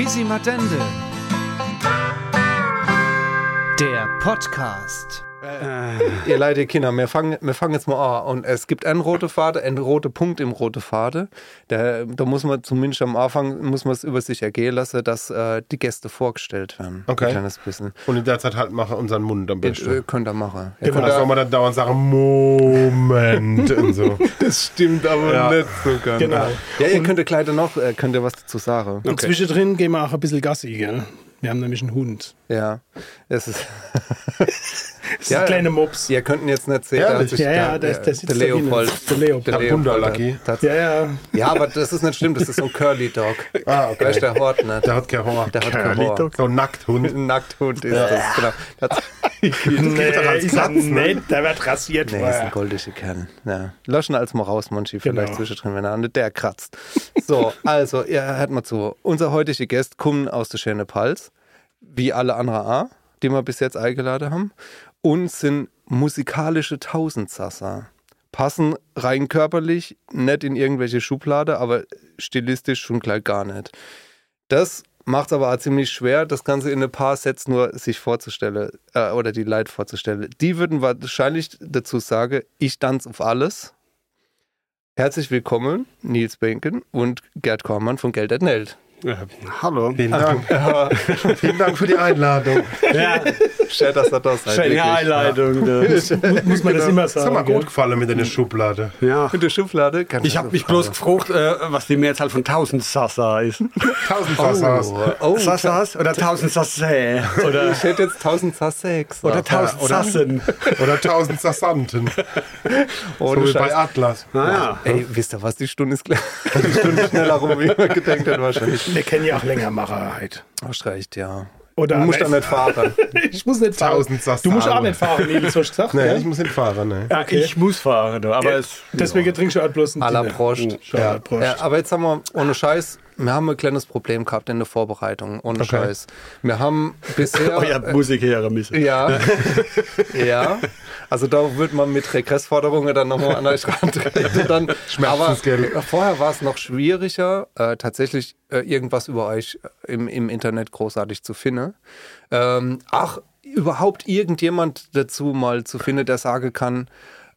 Quisimadende. Der Podcast. Ihr Leute, Kinder, wir fangen, wir fangen jetzt mal an. Und es gibt einen rote Faden, einen roten Punkt im roten Faden. Da, da muss man zumindest am Anfang muss man es über sich ergehen lassen, dass äh, die Gäste vorgestellt werden. Okay. Ein kleines bisschen. Und in der Zeit halt mache unseren Mund am Ihr, besten. äh, könnt ihr machen. Ihr Genau. könnt Da soll man dann dauernd sagen, Moment und so. das stimmt aber Ja. nicht so ganz. Genau. Ja, ihr könnt gleich noch, äh, könnt ihr was dazu sagen. Und zwischendrin gehen wir auch ein bisschen Gassi, gell? Wir haben nämlich einen Hund. Ja, es ist. Das ist Ja, ein kleiner Mops. Ihr könnt ihn jetzt nicht sehen. Sich Ja, ja, der, der, der der. Leopold. Der Leopold. Der hat- Ja, ja. Ja, aber das ist nicht schlimm, das ist so ein Curly Dog. Ah, okay. Weißt der Hort nicht. Der hat kein Haar. Der hat kein Curly Haar. Dog. So ein Nackthund. Ein Nackthund ist das, genau. Das, Nee, doch als ist er Katz, ne? nicht. Der wird rasiert nee, ist ein goldischer Kern. Ja. Löschen als mal raus, Monchi, vielleicht Genau. zwischendrin, wenn er nicht der kratzt. So, also, ihr hört mal zu. Unser heutiger Gast kommt aus der schönen Pals, wie alle anderen auch, die wir bis jetzt eingeladen haben, und sind musikalische Tausendsasser. Passen rein körperlich nicht in irgendwelche Schublade, aber stilistisch schon gleich gar nicht. Das macht es aber auch ziemlich schwer, das Ganze in ein paar Sets nur sich vorzustellen äh, oder die Leute vorzustellen. Die würden wahrscheinlich dazu sagen, ich tanze auf alles. Herzlich willkommen, Nils Benken und Gerd Kormann von Geld at Hallo. Vielen Dank. Vielen Dank für die Einladung. Ja, Schön, dass ihr da seid. schöne wirklich. Einleitung. da. Muss man das immer Das hat mir sagen. gut gefallen mit einer Schublade. Ja. In der Schublade? Kann Ich habe mich bloß gefragt, äh, was die Mehrzahl von 1000 Sassa ist. Tausend Sassas. Oh, Sassas oder 1000 Sassä oder, ich hätte jetzt 1000 Sassex. oder 1000 Sassen. Oder tausend Sassanten. Ohne So wie Scheiß. bei Atlas. Naja. Ey, wisst ihr was? Die Stunde ist gleich. Die Stunde schneller rum, wie man gedenkt hat, wahrscheinlich. Wir kennen ja auch länger Macher halt. Hast recht, ja. Oder Du musst doch nicht fahren. Ich muss nicht fahren. Tausend. Du musst auch nicht fahren, Nils, hast du gesagt. Nee, gell? ich muss nicht fahren. Nee. Ja, ich muss fahren, aber es. Deswegen trinkst du halt bloß einen. Prost. Prost. Ja, aber jetzt haben wir, ohne Scheiß, wir haben ein kleines Problem gehabt in der Vorbereitung. Ohne Scheiß. Wir haben bisher. Oh ja, Musik her müssen. Ja, ja. Also da wird man mit Regressforderungen dann nochmal an euch rantreten. Dann, aber Schmerzensgeld. vorher war es noch schwieriger, äh, tatsächlich äh, irgendwas über euch im, im Internet großartig zu finden. Ähm, ach, überhaupt irgendjemand dazu mal zu finden, der sagen kann,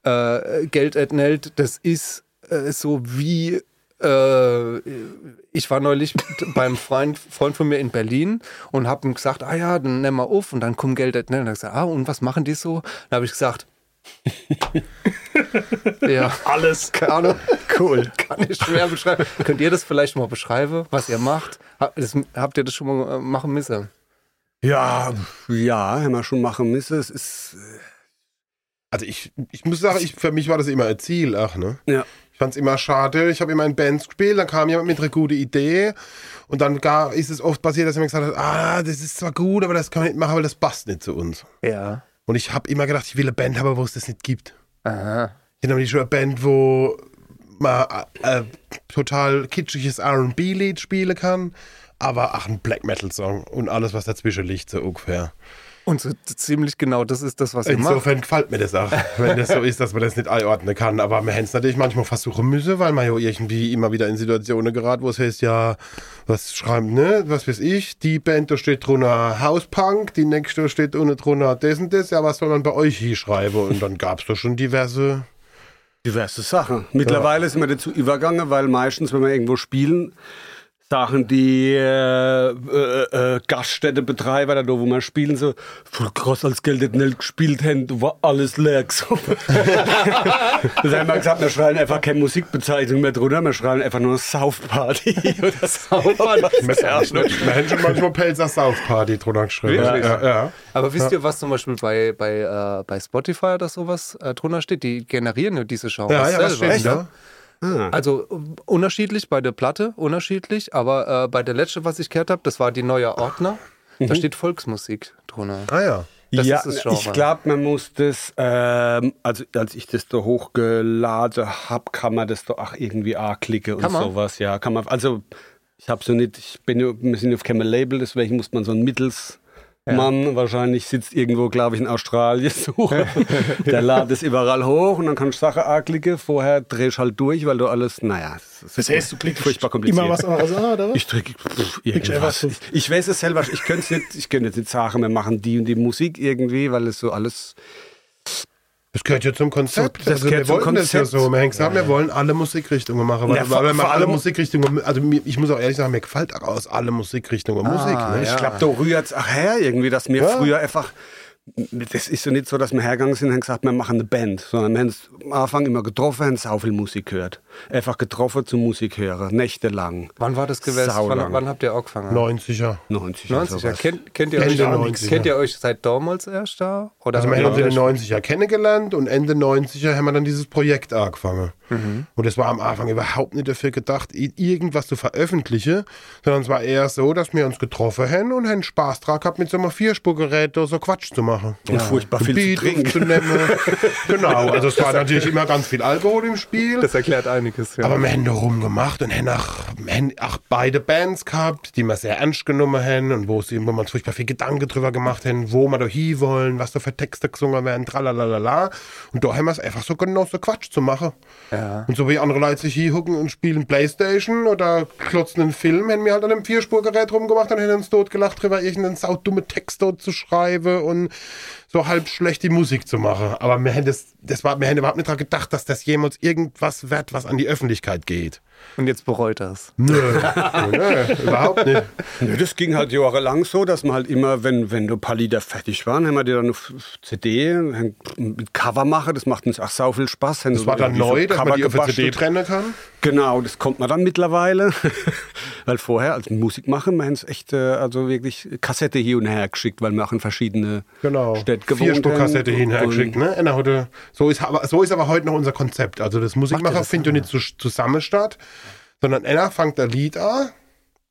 äh, Geld Neld, das ist äh, so wie äh, ich war neulich beim Freund, Freund von mir in Berlin und habe ihm gesagt, ah ja, dann nimm mal auf und dann kommt Geld. Und er hat gesagt, ah, und was machen die so? Dann habe ich gesagt, ja, Alles. keine Ahnung, Cool. kann ich schwer beschreiben. Könnt ihr das vielleicht mal beschreiben, was ihr macht? Habt, das, habt ihr das schon mal äh, machen müssen? Ja, ja, haben wir schon machen müssen. Es ist. Also ich, ich muss sagen, ich, für mich war das immer ein Ziel, ach ne? Ja. Ich fand es immer schade. Ich habe immer in Bands gespielt, dann kam jemand mit einer guten Idee und dann gar, ist es oft passiert, dass jemand gesagt hat, ah, das ist zwar gut, aber das kann man nicht machen, weil das passt nicht zu uns. Ja. Und ich habe immer gedacht, ich will eine Band haben, wo es das nicht gibt. Aha. Ich habe nämlich schon eine Band, wo man äh, äh, total kitschiges R&B-Lied spielen kann, aber auch ein Black Metal-Song und alles, was dazwischen liegt, so ungefähr. Und so ziemlich genau, das ist das, was ihr macht. Insofern gefällt mir das auch, wenn das so ist, dass man das nicht einordnen kann. Aber wir hätten es natürlich manchmal versuchen müssen, weil man ja irgendwie immer wieder in Situationen gerät, wo es heißt, ja, was schreibt, ne, was weiß ich, die Band, da steht drunter Hauspunk, die nächste steht unten drunter das und das, ja, was soll man bei euch hier schreiben? Und dann gab es doch schon diverse... Diverse Sachen. Mittlerweile sind wir dazu übergegangen, weil meistens, wenn wir irgendwo spielen, Sachen, die äh, äh, äh, Gaststättebetreiber, da wo wir spielen, so voll krass als Geld nicht gespielt haben, war alles leer. So. das haben wir gesagt, wir schreiben einfach keine Musikbezeichnung mehr drunter, wir schreiben einfach nur South Party oder South Party. Wir hätten schon manchmal Pelzer South Party drunter geschrieben. Wirklich? Ja, ja. Aber wisst ihr, was zum Beispiel bei, bei, äh, bei Spotify oder sowas äh, drunter steht? Die generieren ja diese Genres Ja, ja, was selber. steht da? Also unterschiedlich bei der Platte, unterschiedlich, aber äh, bei der letzte, was ich gehört habe, das war die neue Ordner. Da steht Volksmusik drunter. Ah ja. Das ja, ist das Genre. ich glaube, man muss das, ähm, also als ich das da hochgeladen habe, kann man das da auch irgendwie anklicken und sowas. Ja, kann man. Also ich habe so nicht, ich bin, ja- wir sind auf keinem Label, deswegen muss man so ein mittels Mann wahrscheinlich sitzt irgendwo, glaube ich, in Australien so. Der ladet es überall hoch und dann kannst du Sachen anklicken. Vorher drehst du halt durch, weil du alles, naja, Das heißt, du klickst furchtbar kompliziert. immer was anderes an, oder was? Ich drücke irgendwas. Ich, ich weiß es selber. Ich könnte es nicht, ich könnte jetzt nicht sagen, wir machen die und die Musik irgendwie, weil es so alles. Das gehört ja zum Konzept. So, das also gehört wir zum wollten das ja Konzept. so. Wir haben gesagt, wir wollen alle Musikrichtungen machen. Weil, Ja, vor- weil wir alle Musikrichtungen, also mir, ich muss auch ehrlich sagen, mir gefällt auch aus alle Musikrichtungen Musik. Ne? Ich glaube, da rührt es auch her irgendwie, dass Ja. früher einfach. Das ist ja nicht so, dass wir hergegangen sind und haben gesagt, wir machen eine Band, sondern wir haben es am Anfang immer getroffen, haben sau viel Musik gehört. Einfach getroffen zum Musik hören, nächtelang. Wann war das gewesen? Wann, wann habt ihr angefangen? 90er. 90 90er. sowas. Kennt, kennt, ihr euch, 90er. kennt ihr euch seit damals erst da? Oder Also wir haben uns in den euch- 90er kennengelernt und Ende 90er haben wir dann dieses Projekt angefangen. Mhm. Und es war am Anfang überhaupt nicht dafür gedacht, irgendwas zu veröffentlichen, sondern es war eher so, dass wir uns getroffen haben und haben Spaß dran gehabt, mit so einem Vierspurgerät so Quatsch zu machen. Und furchtbar viel Beat zu trinken. aufzunehmen. genau, also es war natürlich immer ganz viel Alkohol im Spiel. Das erklärt einiges, ja. Aber wir haben da rumgemacht und haben auch, wir haben auch beide Bands gehabt, die wir sehr ernst genommen haben und wo, sie, wo wir uns furchtbar viel Gedanken drüber gemacht haben, wo wir da hin wollen, was da für Texte gesungen werden, tralalala. Und da haben wir es einfach so genossen, Quatsch zu machen. Ja. Und so wie andere Leute sich hier und spielen Playstation oder klotzen einen Film, haben wir halt an einem Vierspurgerät rumgemacht und haben uns dort gelacht drüber, irgendeinen saudumme Text dort zu schreiben und so halb schlecht die Musik zu machen. Aber wir haben, das, das war, wir haben überhaupt nicht daran gedacht, dass das jemals irgendwas wird, was an die Öffentlichkeit geht. Und jetzt bereut das. Nö, nö, überhaupt nicht. Ja, das ging halt jahrelang so, dass man halt immer, wenn, wenn du ein paar Lieder fertig waren, haben wir die dann auf CD mit Cover machen. Das macht uns auch sau viel Spaß. Das war dann neu, dass man die auf der CD trennen kann. Genau, das kommt man dann mittlerweile. weil vorher, als Musik machen, wir haben es echt, äh, also wirklich Kassette hier und her geschickt, weil wir auch in verschiedene Genau. Städte gewohnt Vierspurkassette haben. hinhergeschickt, Und- ne? Einer hatte, so, ist, aber, so ist aber heute noch unser Konzept. Also das Musikmacher findet ja nicht zu, zusammen statt, sondern einer fängt ein Lied an,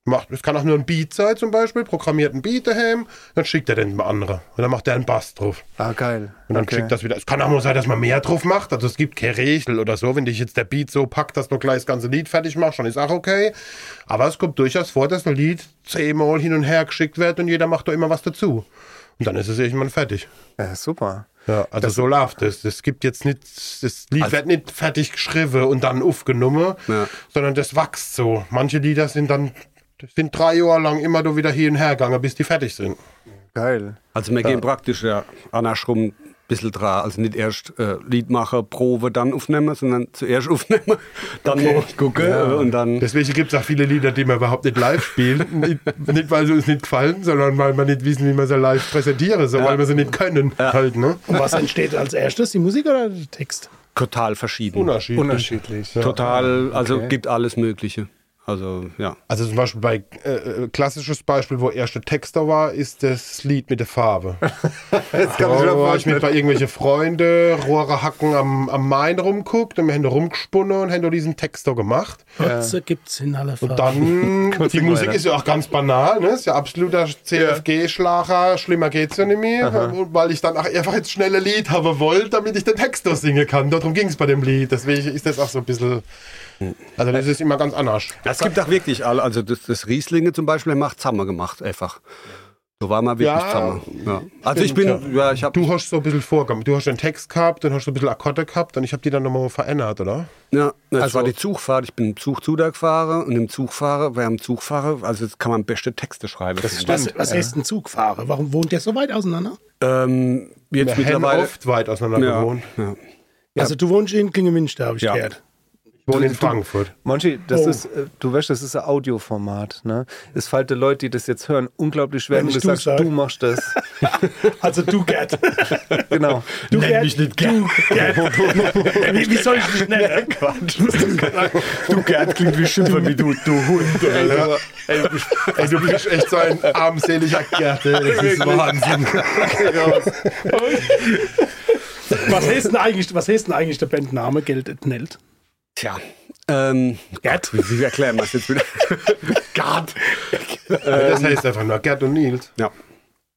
macht, es kann auch nur ein Beat sein zum Beispiel, programmiert ein Beat daheim, dann schickt er den anderen. Und dann macht er einen Bass drauf. Ah, geil. Und dann Okay. schickt das wieder. Es kann auch nur sein, dass man mehr drauf macht. Also es gibt keine Regel oder so. Wenn dich jetzt der Beat so packt, dass du gleich das ganze Lied fertig machst, dann ist auch okay. Aber es kommt durchaus vor, dass ein Lied zehnmal hin und her geschickt wird und jeder macht da immer was dazu. Und dann ist es irgendwann fertig. Ja, super. Ja, also so läuft es. Es gibt jetzt nicht, das Lied wird nicht fertig geschrieben und dann aufgenommen, Ja. sondern das wächst so. Manche Lieder sind dann, das sind drei Jahre lang immer wieder hin und her gegangen, bis die fertig sind. Geil. Also wir gehen praktisch ja andersrum bisschen dran. Also nicht erst äh, Lied machen, Probe, dann aufnehmen, sondern zuerst aufnehmen, dann mal gucken äh, und dann... Deswegen gibt es auch viele Lieder, die man überhaupt nicht live spielen. nicht, nicht, weil sie uns nicht gefallen, sondern weil wir nicht wissen, wie man sie live präsentieren soll, weil wir sie nicht können. Halt, ne? Und was entsteht als erstes, die Musik oder der Text? Total verschieden. Unterschiedlich. Unterschiedlich. Total, also Okay. gibt alles Mögliche. Also, ja. Also zum Beispiel bei äh, äh, klassisches Beispiel, wo erste Texter war, ist das Lied mit der Farbe. Jetzt Da war ich mit bei irgendwelche Freunde, Rohre hacken am, am Main rumguckt und wir haben da rumgesponnen und haben da diesen Text da gemacht. Kotze gibt's in aller Farbe. Und dann, die Musik weiter. ist ja auch ganz banal, ne? Ist ja absoluter CFG-Schlager, schlimmer geht's ja nicht mehr. Und weil ich dann auch einfach jetzt schnelle Lied haben wollte, damit ich den Text singen kann. Darum ging es bei dem Lied. Deswegen ist das auch so ein bisschen. Also das ist immer ganz anders. Es gibt auch wirklich alle, also das, das Rieslinge zum Beispiel, macht Zammer gemacht, einfach. So war mal wirklich Ja, Zammer. Ja. Also ich bin, Stimmt, ja, ich habe, Du hast so ein bisschen vorgekommen. Du hast den Text gehabt, dann hast du ein bisschen Akkorde gehabt und ich habe die dann nochmal verändert, oder? ja, das Also- war die Zugfahrt. Ich bin im Zug zu da gefahren und im Zugfahrer, wer am Zugfahrer, also jetzt kann man beste Texte schreiben. Das was was heißt ein Zugfahrer? Warum wohnt der so weit auseinander? Ähm, jetzt Wir haben mittlerweile. oft weit auseinander Ja, gewohnt. ja. Also du wohnst in Klingemünster, habe ich Ja. gehört. Ich wohne in Frankfurt. Monchi, das Oh. ist, äh, du weißt, das ist ein Audioformat. Ne? Es fällt den Leuten, die das jetzt hören, unglaublich schwer, Wenn wenn du du sagst, sag. du machst das. Also du, Gerd. genau. Du, Gerd. Mich nicht Gerd. wie, wie soll ich dich nennen? Du Gerd klingt wie Schimpfer, wie du, du Hund. Ja. Ey, ey, du bist echt so ein armseliger Gerte. Das ist Wahnsinn. Was heißt denn eigentlich, was heißt denn eigentlich der Bandname Geld et Nelt? Tja. Ähm, Gerd? wie, wie erklären wir es jetzt wieder? Gerd. Das heißt einfach nur Gerd und Nils. Ja.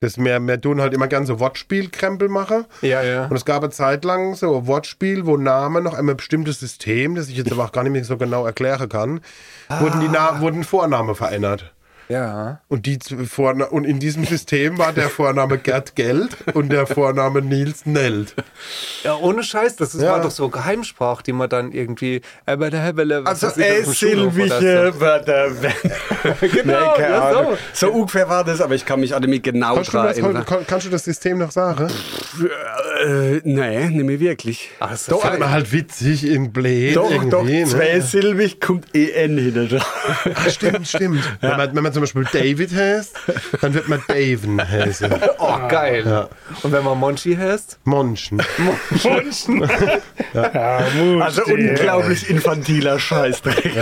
Das mehr, mehr tun halt immer gern so Wortspielkrempel machen. Ja, ja. Und es gab eine Zeit lang so ein Wortspiel, wo Namen noch ein bestimmtes System, das ich jetzt aber auch gar nicht mehr so genau erklären kann, wurden die Na wurden Vornamen verändert. Ja. Und, die Vorna und in diesem System war der Vorname Gerd Geld und der Vorname Nils Neld. Ja, ohne Scheiß, das ist, Ja. war doch so Geheimsprach, die man dann irgendwie. Äh, bei der Hebele, was Also silbige Wörter. Genau, ja, so. So ungefähr war das, aber ich kann mich an mich genau Kannst du, dran erinnern. kannst du das System noch sagen? Äh, nee, nicht mehr wirklich. Ach, Doch, das hat man halt witzig in Blät Doch, doch, ne? zweisilbig kommt EN hinter dran. Ah, stimmt, stimmt. Wenn, man, wenn man zum Beispiel David heißt, dann wird man Daven heißen. Oh, geil. Und wenn man Monchi heißt? Monschen. Ja, Mut, Also unglaublich infantiler Scheißdreck.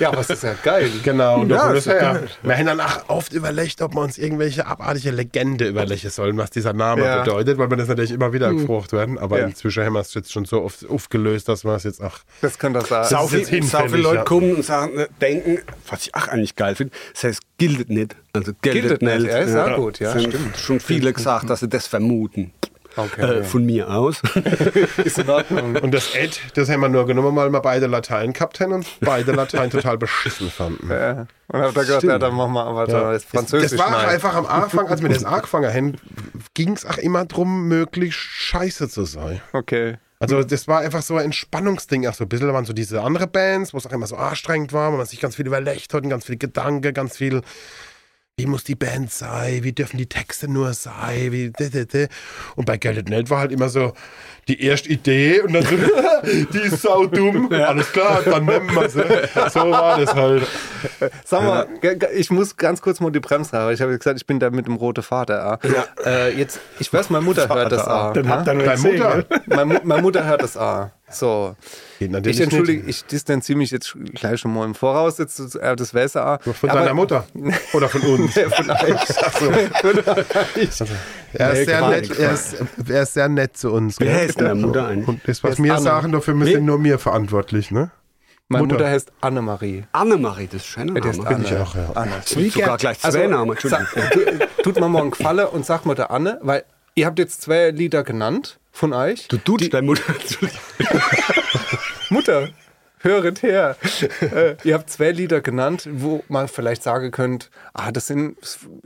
Ja, aber es ist ja geil. Genau, Ja, ja, das ist ja. Wir haben dann auch oft überlegt, ob wir uns irgendwelche abartige Legende überlegen sollen, was dieser Name Ja. bedeutet, weil wir das natürlich immer wieder gefragt werden. Aber Ja. inzwischen haben wir es jetzt schon so oft aufgelöst, dass wir es jetzt auch. Das kann das sein. Sau viel, sau viele Leute ja. kommen und sagen, äh, denken, was ich auch eigentlich geil finde, das heißt, gildet nicht. Also gildet, Gildet nicht, nicht. ja, ist auch gut, ja, sind stimmt. schon viele gesagt, dass sie das vermuten. Okay. Äh, von mir aus. ist in Ordnung. Und das Ed, das haben wir nur genommen, weil wir beide Latein gehabt haben und beide Latein total beschissen fanden. Ja. Und hab da gesagt, ja, dann machen wir aber da das Französisch. Das war auch nein. einfach am Anfang, als wir das angefangen haben, ging es auch immer darum, möglichst scheiße zu sein. Okay. Also das war einfach so ein Entspannungsding. Auch so ein bisschen waren so diese andere Bands, wo es auch immer so anstrengend war, wo man sich ganz viel überlegt hat und ganz viel Gedanke, ganz viel, wie muss die Band sein, wie dürfen die Texte nur sein, wie. Und bei Geld Net war halt immer so die erste Idee und dann so, die ist sau dumm, alles klar, dann nehmen wir sie. So war das halt. Sag mal, ich muss ganz kurz mal die Bremse haben. Ich habe gesagt, ich bin da mit dem roten Vater. Ja. Äh, jetzt, ich weiß, meine Mutter hört das A. Dann habt ihr nur Mutter? gell? Meine, meine Mutter hört das A. So. Ich entschuldige, ich distanziere mich jetzt gleich schon mal im Voraus. Jetzt, äh, das weiß er A. Von Aber- deiner Mutter oder von uns? Von euch. Er ist, sehr nett, er, ist, er ist sehr nett zu uns. Wer heißt denn der Mutter eigentlich? Und das, was wir sagen, dafür sind nur wir verantwortlich, ne? Meine Mutter. Mutter heißt Annemarie. Annemarie, das ist schöner Name. Anne. ich auch, ja. Anne. Sogar gleich zwei Also, Namen, Entschuldigung. Tut mir mal einen Gefallen und sagt mal der Anne, weil ihr habt jetzt zwei Lieder genannt von euch. Du tust deine Mutter. Mutter, höret her. äh, ihr habt zwei Lieder genannt, wo man vielleicht sagen könnt, ah, das sind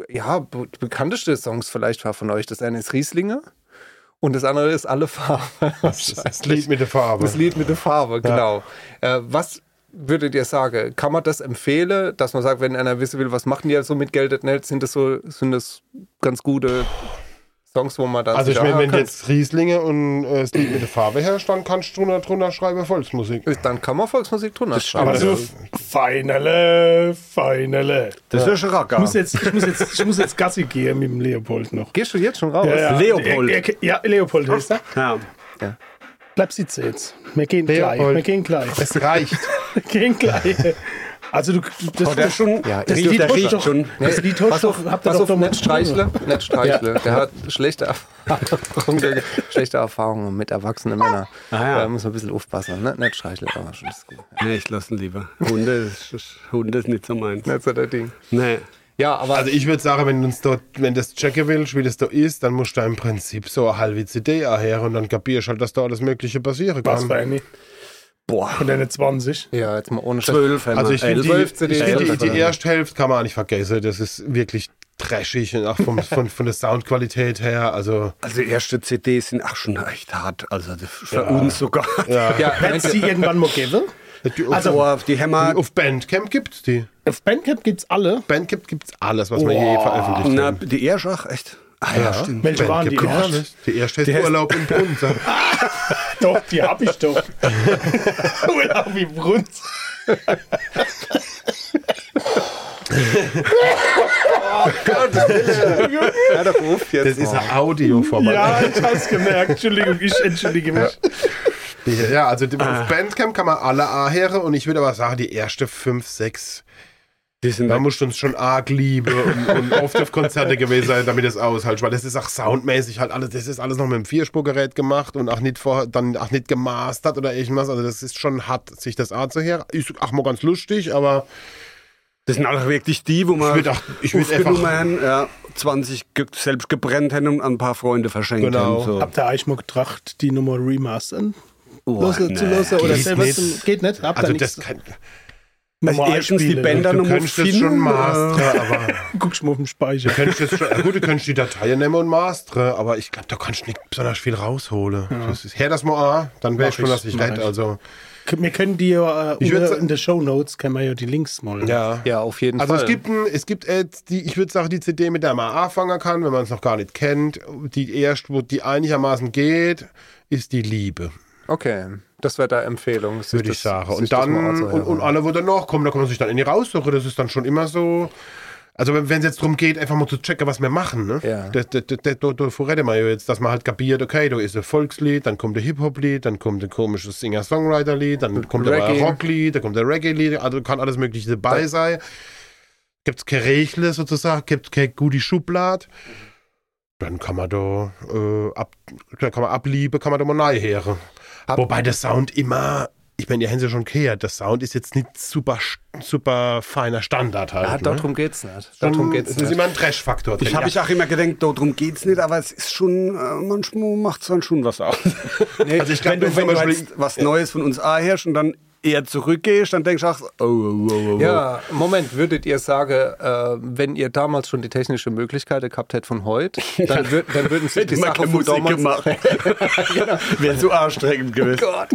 ja be- bekannteste Songs vielleicht von euch. Das eine ist Rieslinge und das andere ist Alle Farben. Das Lied mit der Farbe. Das Lied mit der Farbe, genau. Äh, was würdet ihr sagen? Kann man das empfehlen, dass man sagt, wenn einer wissen will, was machen die so mit Geld sind das so, sind das ganz gute Songs, wo man dann Also ich meine, wenn anhören jetzt Rieslinge und äh, Lied mit der Farbe herrscht, dann kannst du drunter, drunter schreiben Volksmusik. kann? dann kann man Volksmusik drunter schreiben. Aber Also, feinele, feinele. Das ist ein Racker. Ich muss, jetzt, ich, muss jetzt, ich muss jetzt Gassi gehen mit dem Leopold noch. Gehst du jetzt schon raus? Leopold. Er, er, ja, Leopold heißt er. Ja. Bleib sitzen jetzt. Wir gehen Leopold. gleich. Wir gehen gleich. Es reicht. Wir gehen gleich. Also du, das, Oh, der ist schon. Ja, das hast riecht doch, schon. das Lied Pass hast auf, doch, habt ihr pass doch auf nicht streichle, nicht streichle. Ja. Der hat schlechte Erfahrungen, schlechte Erfahrungen mit erwachsenen Männern. Ah, ja. Da muss man ein bisschen aufpassen. Ne? Nicht streichle, aber schon ist gut. Nee, ich lasse ihn lieber. Hunde ist, Hunde ist nicht so meins. Nicht so der Ding. Nee. Ja, aber Also ich würde sagen, wenn du uns dort, wenn das checken willst, wie das da ist, dann musst du im Prinzip so eine halbe CD her und dann kapierst halt, dass da alles Mögliche passieren Was kann. für eine? Boah. Von deine 20. ja, jetzt mal ohne Scheiß. Zwölf, haben Also wir. ich finde die, die, Elf. die erste Hälfte kann man auch nicht vergessen. Das ist wirklich trashig und auch vom, von, von der Soundqualität her. Also Also die erste CD sind auch schon echt hart. Also das für uns sogar. Ja, es die ihr- irgendwann mal geben? die, Also- Boah, die Hämmer. auf Bandcamp gibt's die. Auf Bandcamp gibt es alle. Bandcamp gibt's alles, was wir je veröffentlicht Na, haben. die erste auch echt. Ah ja, stimmt. Welche waren die? Erst? alles. Die erste heißt heißt- Urlaub im Brunzer. Doch, die hab ich doch. Urlaub wie Brunz. Hör doch auf jetzt Das ist ein Audioformat. Ja, ich hab's gemerkt. Entschuldigung, ich entschuldige mich. Ja, also die, auf Bandcamp kann man alle A-Heere und ich würde aber sagen, die erste fünf, sechs, Die sind da musst du uns schon arg liebe und, und oft auf Konzerte gewesen sein, damit es aushält, weil das ist auch soundmäßig halt alles, das ist alles noch mit dem Vierspurgerät gemacht und auch nicht vor, dann auch nicht gemastert oder irgendwas, also das ist schon hart, sich das anzuhören. Ist auch mal ganz lustig, aber Das sind auch wirklich die, wo man würd auch- ich aufgenommen einfach- haben, ja, 20 ge selbst gebrennt haben und an ein paar Freunde verschenkt Genau. haben. So. Habt ihr eigentlich mal gedacht, die Nummer remastern? Oh, Losse, nee. zu losse oder selber nicht. zum, geht nicht? Habt also nichts? das kann, Also erstens die. Bänder Du nochmal könntest es finden. schon äh, mastern, aber Guckst mal auf den Speicher. du könntest es schon, ja gut, du könntest die Dateien nehmen und mastern, aber ich glaube, da kannst du nicht besonders viel rausholen. Das ist, her das mal an, dann wäre Mach schon, ich, dass ich ich. Also, Wir können die ja äh, Ich in den Show Notes können wir ja die Links mal. ja. Ja, auf jeden Also Fall. es gibt, ein, es gibt jetzt die, ich würde sagen, die CD, mit der man anfangen kann, wenn man es noch gar nicht kennt. Die erst, wo die einigermaßen geht, ist die Liebe, Okay, das wäre da Empfehlung. würde ich sagen. Und dann, und, und alle, wo dann noch kommen, da kann man sich dann in die raussuchen. Das ist dann schon immer so. Also wenn es jetzt darum geht, einfach mal zu checken, was wir machen, ne? Ja. Davor reden wir ja jetzt, dass man halt kapiert, okay, da ist ein Volkslied, dann kommt ein Hip-Hop-Lied, dann kommt ein komisches Singer-Songwriter-Lied, dann kommt ein. Rock-Lied, dann kommt ein Reggae-Lied, also kann alles mögliche dabei sein. Gibt es kein Rechle sozusagen, gibt keine gute Schublade. Dann kann man da, äh, ab, dann kann man ablieben, kann man da mal neu hören. Hab- Wobei der Sound immer, ich meine, ihr habt ja schon gehört, der Sound ist jetzt nicht super, super feiner Standard halt. Ah, ne? darum geht's nicht. Darum geht's es ist nicht. immer ein Trash-Faktor drin. Ich habe ja. ich auch immer gedacht, darum geht's nicht, aber es ist schon, äh, manchmal macht es dann schon was aus. Also ich glaub, wenn du, wenn wenn du Beispiel- jetzt was Neues von uns anhörst und dann eher zurückgehst, dann denkst du auch, oh, oh, oh, oh. Ja, Moment, würdet ihr sagen, äh, wenn ihr damals schon die technische Möglichkeit gehabt hättet von heute, dann, würd, dann würden sich die Hätte man Sache keine von damals gemacht. Wäre zu anstrengend gewesen. Gott.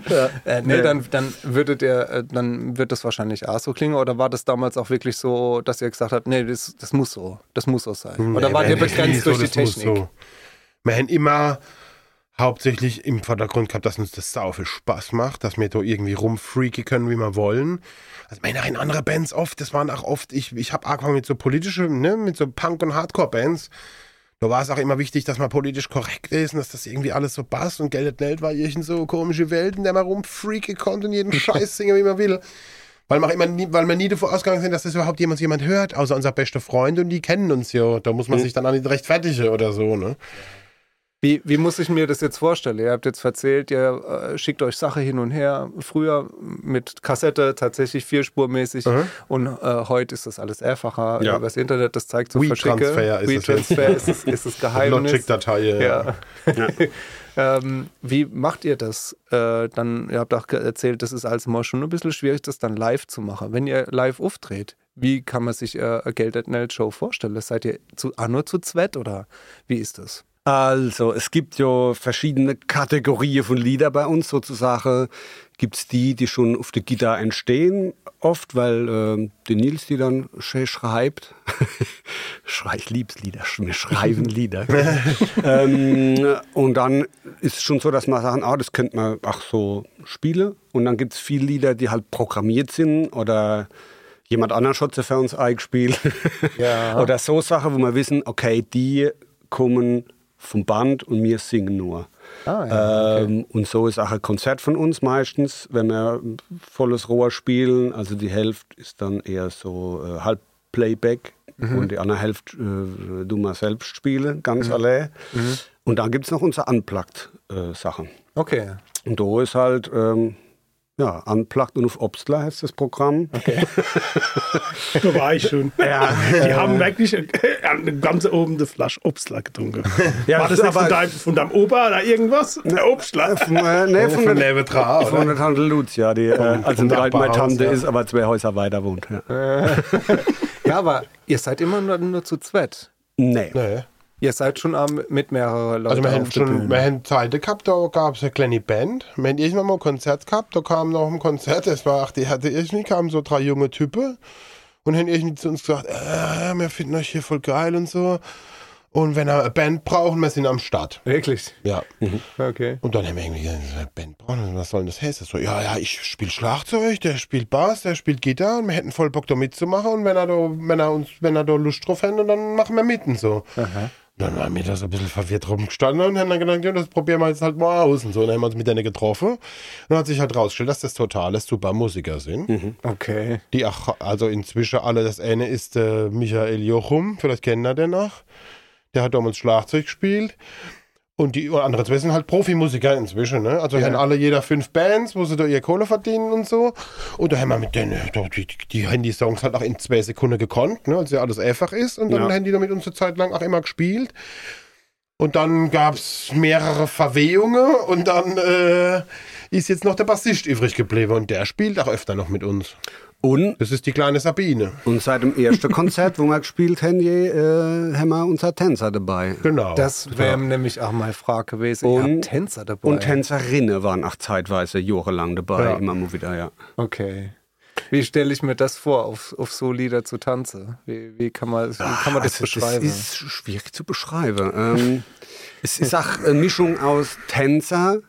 Äh, nee, dann, dann würdet ihr, äh, dann wird das wahrscheinlich auch so klingen. Oder war das damals auch wirklich so, dass ihr gesagt habt, nee, das, das muss so, das muss so sein? Oder Nee, wart ihr wir haben begrenzt durch die das muss Technik? So. Haben immer hauptsächlich im Vordergrund gehabt, dass uns das sau viel Spaß macht, dass wir da irgendwie rumfreaken können, wie wir wollen. Also ich meine, auch in anderen Bands oft, das waren auch oft, ich, ich habe angefangen mit so politischen, ne, mit so Punk- und Hardcore-Bands. Da war es auch immer wichtig, dass man politisch korrekt ist und dass das irgendwie alles so passt und Geld Welt war irgend so komische Welt, in der man rumfreaken konnte und jeden Scheiß singen, wie man will. Weil wir, immer nie, weil wir nie davon ausgegangen sind, dass das überhaupt jemand, jemand hört, außer unser bester Freund und die kennen uns ja. Da muss man sich dann auch nicht rechtfertigen oder so, ne? Wie, wie muss ich mir das jetzt vorstellen? Ihr habt jetzt erzählt, ihr äh, schickt euch Sache hin und her. Früher mit Kassette tatsächlich vierspurmäßig und äh, heute ist das alles einfacher Ja. über das Internet. Das zeigt so WeTransfer ist es WeTransfer ist, es- ist das Geheimnis. Logic-Datei. Ja. ähm, wie macht ihr das? Äh, dann, ihr habt auch erzählt, das ist als mal schon ein bisschen schwierig, das dann live zu machen. Wenn ihr live auftritt, wie kann man sich äh, eine Geld at Show vorstellen? Seid ihr zu, auch nur zu zweit oder wie ist das? Also, es gibt ja verschiedene Kategorien von Lieder bei uns. Sozusagen gibt es die, die schon auf der Gitarre entstehen, oft, weil ähm, der Nils die dann schön schreibt. Schrei, ich lieb's Lieder, wir schreiben Lieder. ähm, und dann ist es schon so, dass man sagen, ah, das könnte man auch so spielen. Und dann gibt es viele Lieder, die halt programmiert sind oder jemand anderen hat sie für uns eingespielt. Ja. oder so Sachen, wo wir wissen, okay, die kommen vom Band und wir singen nur. Ah, ja, ähm, und so ist auch ein Konzert von uns meistens, wenn wir volles Rohr spielen. Also die Hälfte ist dann eher so äh, halb Playback und die andere Hälfte äh, du mal selbst spielen, ganz allein. Und dann gibt es noch unsere Unplugged-Sachen. Okay. und da ist halt, ähm, ja, Unplugged und auf Obstler heißt das Programm. Da war ich schon. Ja. Die haben wirklich äh, eine ganze oben eine Flasche Obstler getrunken. Ja, war das das nicht von deinem, von deinem Opa oder irgendwas? Der Obstler. Von, äh, nee, von, Von der, Levetra, von der Tante Lucia, die äh, also meine Tante ja. ist, aber zwei Häuser weiter wohnt. Ja. Ja, aber ihr seid immer nur, nur zu zweit. Nee. Nee. Ihr seid schon am, mit mehreren Leuten Also wir haben schon, wir haben Zeiten gehabt, da gab es eine kleine Band. Wir haben irgendwann mal ein Konzert gehabt, da kam noch ein Konzert, das war, ach, die hatte irgendwie, kamen so drei junge Typen und haben irgendwie zu uns gesagt, äh, wir finden euch hier voll geil und so. Und wenn wir eine Band brauchen, wir sind am Start. Wirklich? Ja. Okay. Und dann haben wir irgendwie gesagt, eine Band brauchen, was soll denn das heißen? So, ja, ja, ich spiele Schlagzeug, der spielt Bass, der spielt Gitarre und wir hätten voll Bock da mitzumachen und wenn er da, wenn er uns, wenn er da Lust drauf hat, dann machen wir mit und so. Dann waren wir da so ein bisschen verwirrt rumgestanden und haben dann gedacht, ja, das probieren wir jetzt halt mal aus und so. Und dann haben wir uns mit denen getroffen. Und dann hat sich halt rausgestellt, dass das totale super Musiker sind. Okay. Die auch, also inzwischen alle, das eine ist äh, Michael Jochum, vielleicht kennen ihr den noch. Der hat damals Schlagzeug gespielt. Und die anderen zwei sind halt Profimusiker inzwischen, ne? Also haben alle jeder fünf Bands, wo sie da ihr Kohle verdienen und so. Und da haben wir mit denen, die, die haben die Songs halt auch in zwei Sekunden gekonnt, ne? Also ja alles einfach ist. Und dann Ja. haben die damit unsere Zeit lang auch immer gespielt. Und dann gab es mehrere Verwehungen und dann äh, ist jetzt noch der Bassist übrig geblieben und der spielt auch öfter noch mit uns. Und, Das ist die kleine Sabine. und seit dem ersten Konzert, wo wir gespielt haben, je, äh, haben wir unser Tänzer dabei. Genau. Das wäre nämlich auch meine Frage gewesen. Ihr Und- habt Tänzer dabei. Und Tänzerinnen waren auch zeitweise jahrelang dabei, Ja. immer mal wieder, ja. Okay. Wie stelle ich mir das vor, auf, auf so Lieder zu tanzen? Wie, wie kann man, wie kann man das Also, beschreiben? Das ist schwierig zu beschreiben. ähm, es ist auch eine Mischung aus Tänzer,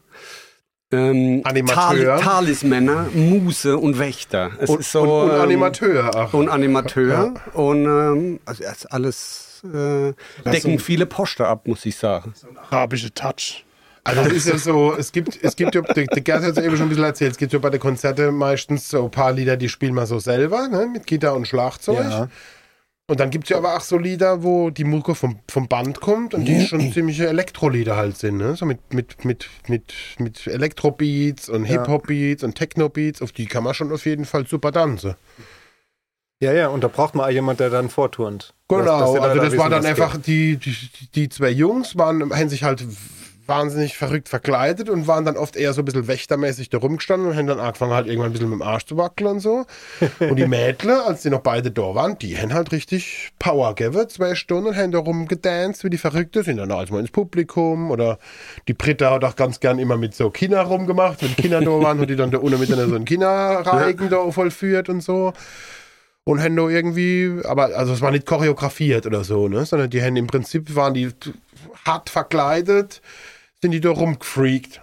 ähm, Animateur. Tal Talismänner, Muse und Wächter. Es und, ist so, und, und ähm, Animateur. Ach. Und Animateur. Und ähm, also ist alles äh, decken viele Poster ab, muss ich sagen. Arabische Touch. Also es ist ja so, es gibt, es gibt ja, der, der Gerd hat es eben schon ein bisschen erzählt, es gibt ja bei den Konzerten meistens so ein paar Lieder, die spielen wir so selber, ne, mit Gitarre und Schlagzeug. Ja. Und dann gibt es ja aber auch so Lieder, wo die Mucke vom, vom Band kommt und die schon ziemliche Elektrolieder halt sind, ne? So mit, mit, mit, mit, mit Elektrobeats und Hip-Hop-Beats und Techno-Beats, auf die kann man schon auf jeden Fall super tanzen. ja, ja, und da braucht man auch jemand, der dann vorturnt. Genau, dass die also da das war dann einfach, die, die, die zwei Jungs waren, haben sich halt wahnsinnig verrückt verkleidet und waren dann oft eher so ein bisschen wächtermäßig da rumgestanden und haben dann angefangen halt irgendwann ein bisschen mit dem Arsch zu wackeln und so. Und die Mädle, als die noch beide da waren, die haben halt richtig Power gegeben, zwei Stunden und haben da rumgedanced wie die Verrückte, sind dann also mal ins Publikum oder die Britta hat auch ganz gern immer mit so Kinder rumgemacht, wenn Kinder da waren, hat die dann da unten mit einer so einen Kinderreigen da vollführt und so. Und haben da irgendwie, aber also es war nicht choreografiert oder so, ne, sondern die haben im Prinzip waren die hart verkleidet, sind die da rumgefreakt.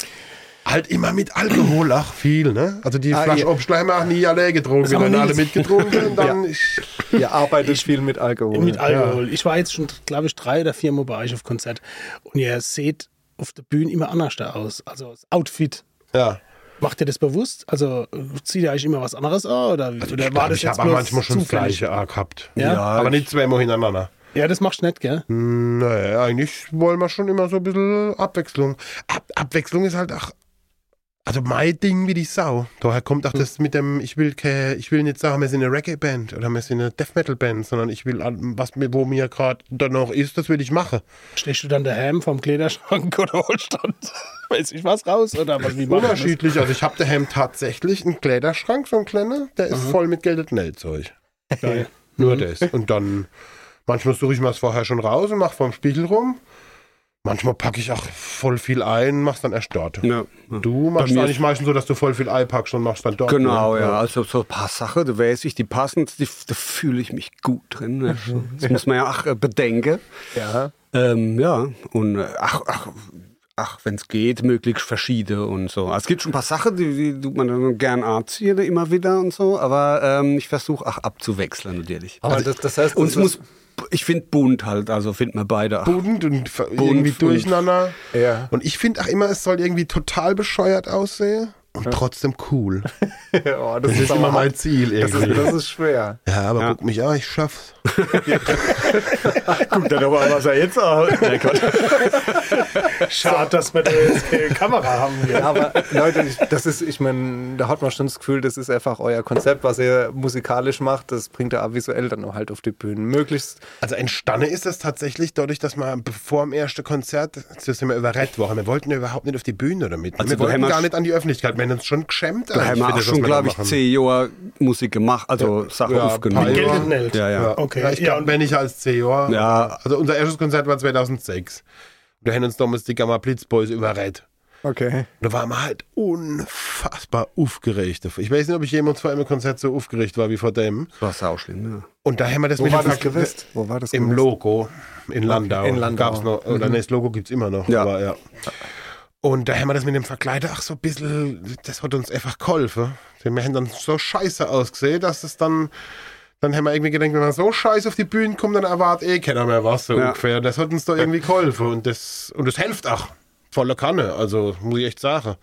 Halt immer mit Alkohol, ach viel, ne? Also die Ah, Flasche haben wir auch nie alle getrunken, haben alle mitgetrunken und dann Ihr arbeitet viel mit Alkohol. Mit Alkohol. Ich war jetzt schon, glaube ich, drei oder vier Mal bei euch auf Konzert. Und ihr seht auf der Bühne immer anders da aus. Also das Outfit. ja. Macht ihr das bewusst? Also zieht ihr euch immer was anderes an? Oder, Also oder ich glaube, ich habe auch bloß manchmal schon das gleiche gehabt. Ja? Aber nicht zweimal hintereinander. Ja, das machst du nicht, gell? Naja, eigentlich wollen wir schon immer so ein bisschen Abwechslung. Ab Abwechslung ist halt auch, also mein Ding wie die Sau. Daher kommt auch das mit dem, ich will ich will nicht sagen, wir sind eine Reggae-Band oder wir sind eine Death-Metal-Band, sondern ich will, was mir, wo mir gerade da noch ist, das will ich machen. Stehst du dann daheim vom Kleiderschrank oder holst dann, weiß ich was raus? Oder was, wie wir das? Unterschiedlich, also ich habe daheim tatsächlich einen Kleiderschrank, so einen kleiner, der ist voll mit Geld und Nelzeug. Geil. Nur das. Und dann, manchmal suche ich mir das vorher schon raus und mache vorm Spiegel rum. Manchmal packe ich auch voll viel ein, mach's dann erst dort. Ja. Du machst mir eigentlich meistens so, dass du voll viel einpackst und machst dann dort. Genau, ne? ja. Also so ein paar Sachen, da weiß ich, die passen, die, da fühle ich mich gut drin. Ne? Das muss man ja auch äh, bedenken. Ja. Ähm, ja, und äh, ach, ach, ach wenn es geht, möglichst verschiedene und so. Also es gibt schon ein paar Sachen, die, die tut man dann gern anziehen immer wieder und so, aber ähm, ich versuche auch abzuwechseln natürlich. Aber Also, das, das heißt, und es das muss, ich finde bunt halt, also finden wir beide. auch. Bunt und ver- irgendwie und- durcheinander. Ja. Und ich finde auch immer, es soll irgendwie total bescheuert aussehen und trotzdem cool. oh, Das ist immer mein Ziel das, ist, irgendwie. das ist schwer. Ja, aber Ja. guck mich an, ich schaff's. Guck dann aber, was er jetzt auch. Nein, Gott. Schade, dass wir da jetzt keine Kamera haben. Hier. Ja, aber Leute, ich, das ist, ich meine, da hat man schon das Gefühl, das ist einfach euer Konzept, was ihr musikalisch macht. Das bringt ihr auch visuell dann auch halt auf die Bühne. Möglichst. Also entstanden ist es tatsächlich dadurch, dass wir vor dem ersten Konzert, so sind wir überrett worden. Wir wollten ja überhaupt nicht auf die Bühne damit. Also wir wollten gar nicht an die Öffentlichkeit. Wir haben uns schon geschämt. Da haben wir auch schon, glaube ich, zehn Jahre Musik gemacht, also Sachen Ja, aufgenommen. Geld. Ja, ja. Okay. Ja, ich Ja, glaube, und- wenn ich als zehn Jahre. Ja. Also unser erstes Konzert war 2006. Da haben uns damals die Gamma Blitzboys überredet. Okay. Da waren wir halt unfassbar aufgeregt. Ich weiß nicht, ob ich jemals vor einem Konzert so aufgeregt war wie vor dem. Das war auch schlimm, ja. Und da haben wir das Wo mit war dem das gewesen? Wo war das Im gewesen? Logo in Landau. in Landau. Gab's noch, oder nee, das Logo gibt es immer noch. Ja. Aber, ja. Und da haben wir das mit dem Verkleider ach so ein bisschen, das hat uns einfach geholfen. Wir haben dann so scheiße ausgesehen, dass es dann, dann haben wir irgendwie gedacht, wenn man so scheiße auf die Bühne kommt, dann erwartet eh keiner mehr was, so Ja. ungefähr. Das hat uns da irgendwie geholfen und das, und das hilft auch. Voller Kanne, also muss ich echt sagen.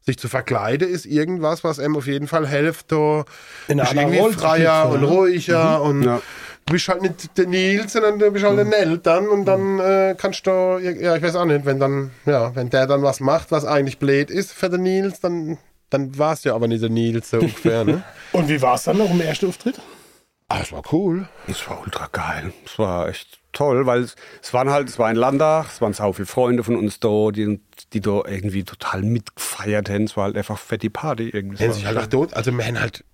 Sich zu verkleiden ist irgendwas, was einem auf jeden Fall hilft, da In einer irgendwie freier und ne? ruhiger und Ja. Du bist halt nicht der Nils, sondern du bist halt der Nell dann und dann äh, kannst du, ja, ich weiß auch nicht, wenn dann, ja, wenn der dann was macht, was eigentlich blöd ist für den Nils, dann, dann war es ja aber nicht der Nils so ungefähr, ne? Und wie war es dann noch im ersten Auftritt? Ah, das war cool. Es war ultra geil. Es war echt toll, weil es, es waren halt, es war ein Landtag, es waren so viele Freunde von uns da, die, die da irgendwie total mitgefeiert haben. Es war halt einfach fette Party irgendwie. Es sich halt auch tot, also wir haben halt,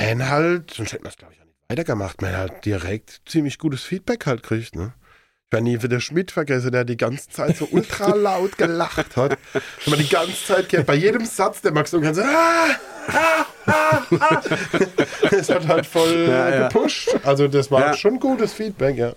haben halt, sonst hätten wir es, glaube ich, weitergemacht, man halt direkt ziemlich gutes Feedback halt kriegt, ne? Ich werde nie wieder Schmidt vergessen, der die ganze Zeit so ultra laut gelacht hat. Und man die ganze Zeit gehört, bei jedem Satz, der Max so kann so, ah, ah, ah, ah. Das hat halt voll Ja, ja. gepusht. Also das war Ja. schon gutes Feedback, ja.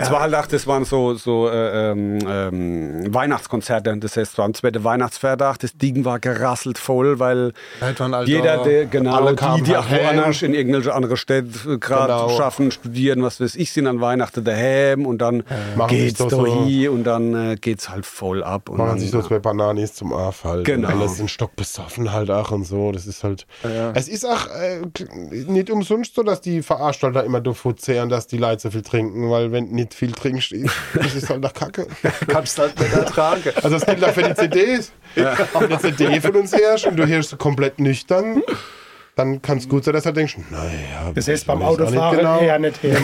Es war halt auch, das waren so, so äh, ähm, ähm, Weihnachtskonzerte. Das heißt, es war am zweiten Weihnachtsfeiertag. Das Ding war gerasselt voll, weil Halt jeder, der, genau, alle die, die auch halt woanders in irgendwelche andere Städte äh, gerade Genau. schaffen, studieren, was weiß ich, sind an Weihnachten daheim und dann Machen sich geht's da so- hin und dann äh, geht's halt voll ab. Und Machen dann, sich so zwei Bananis zum Arf halt. Genau. Und alles in Stock besoffen halt auch und so. Das ist halt. Es ist auch äh, nicht umsonst so, dass die Veranstalter immer davon zehren, dass die Leute so viel trinken, weil wenn du nicht viel trinkst, das ist halt nach Kacke. kannst du halt nicht ertragen. Also das gilt auch für die CDs. Wenn eine CD von uns herrscht und du hörst komplett nüchtern, dann kann es gut sein, dass du denkst, naja. Das heißt beim auch nicht Autofahren genau. eher nicht her.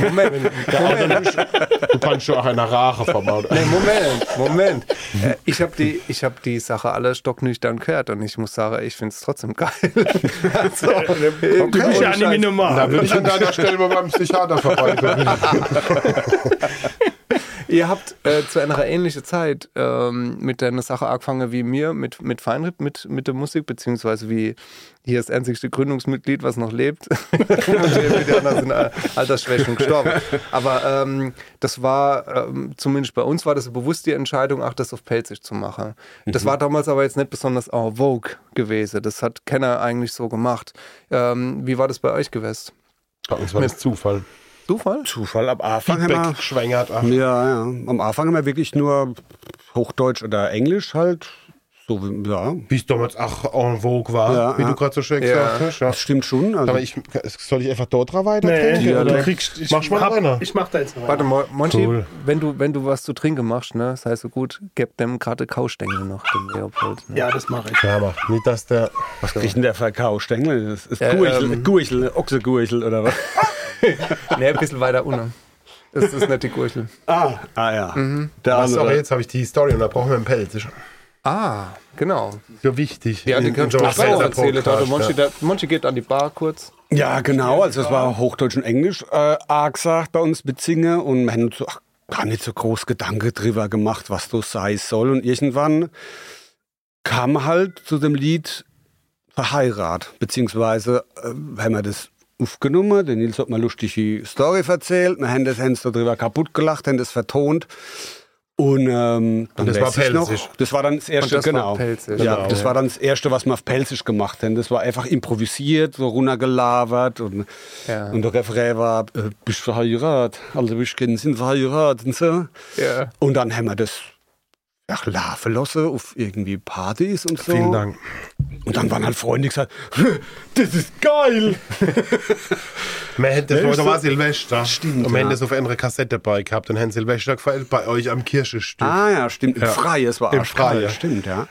Du kannst schon auch einer Rache vom Auto. Nee, Moment, Moment. Äh, Ich habe die, ich hab die Sache alle stocknüchtern gehört und ich muss sagen, ich finde es trotzdem geil. also, Du bist ja nicht normal. Da würde ich an deiner Stelle mal beim Psychiater vorbeikommen. Ihr habt äh, zu einer ähnlichen Zeit ähm, mit der Sache angefangen wie mir, mit, mit Feinripp, mit, mit der Musik, beziehungsweise wie hier das einzigste Gründungsmitglied, was noch lebt. die anderen sind Altersschwächen gestorben. Aber ähm, das war, ähm, zumindest bei uns war das bewusst die Entscheidung, auch das auf Pelzig zu machen. Das war damals aber jetzt nicht besonders en vogue gewesen. Das hat keiner eigentlich so gemacht. Ähm, wie war das bei euch gewesen? Bei uns war das Zufall. Zufall? Zufall ab Anfang haben Feedback geschwängert. Ach, wir, ja, ja. Am Anfang haben wir wirklich nur Hochdeutsch oder Englisch halt. So, wie- ja, Wie es damals auch en vogue war, Ja, wie ja. du gerade so schön Ja. gesagt hast. Ja. das stimmt schon. Also, Aber ich, soll ich einfach dort weiter Nee, trinken? du oder? kriegst, ich, Mach mal hab, einer. ich mach da jetzt noch Warte mal, Monchi, Cool. wenn, du, wenn du was zu trinken machst, ne, sei so gut, gib dem gerade Kaustängel noch, dem Leopold. Ne? Ja, das mache ich. Ja, mach. Nicht, dass der. was kriegt denn der für Kaustängel? Das ist Ja, Gurchel, ähm, Gurchel, Ochsegurchel oder was? Ne, ein bisschen weiter unten. Das ist nicht die Gurchel. ah, ah ja. Der Was, aber andere. jetzt habe ich die Story und da brauchen wir einen Pelz. Ah, genau. so wichtig. Ja, den kannst du so auch erzählen. Da, Monchi, ja. der Monchi geht an die Bar kurz. Ja, genau. Also es war Hochdeutsch und Englisch äh, angesagt bei uns mit Singen und wir haben uns so, ach, gar nicht so groß Gedanke drüber gemacht, was das sein soll. Und irgendwann kam halt zu dem Lied Verheirat, beziehungsweise äh, haben wir das aufgenommen. Der Nils hat mal lustige Story erzählt. Wir haben das haben so drüber kaputt gelacht, haben das vertont. Und, ähm, dann das war ich noch, pelzig. das war dann das erste, Und das genau. pelzig. Ja, Genau, das war dann das erste, was wir auf Pelzig gemacht haben. Das war einfach improvisiert, so runtergelabert und, Ja. und der Refrain war, äh, bist verheiratet, also ich kenne sind verheiratet und so. Ja. Und dann haben wir das ja, laufen lassen auf irgendwie Partys und so. Vielen Dank. Und dann waren halt Freunde, die gesagt, das ist geil. Wir hätten das so- Silvester. Stimmt, Und wir ja. hätten das auf einer Kassette dabei gehabt und haben Silvester gefeiert bei euch am Kirchenstück. Ah ja, stimmt. Im Ja. Freien, es war Im Freien. Stimmt, ja.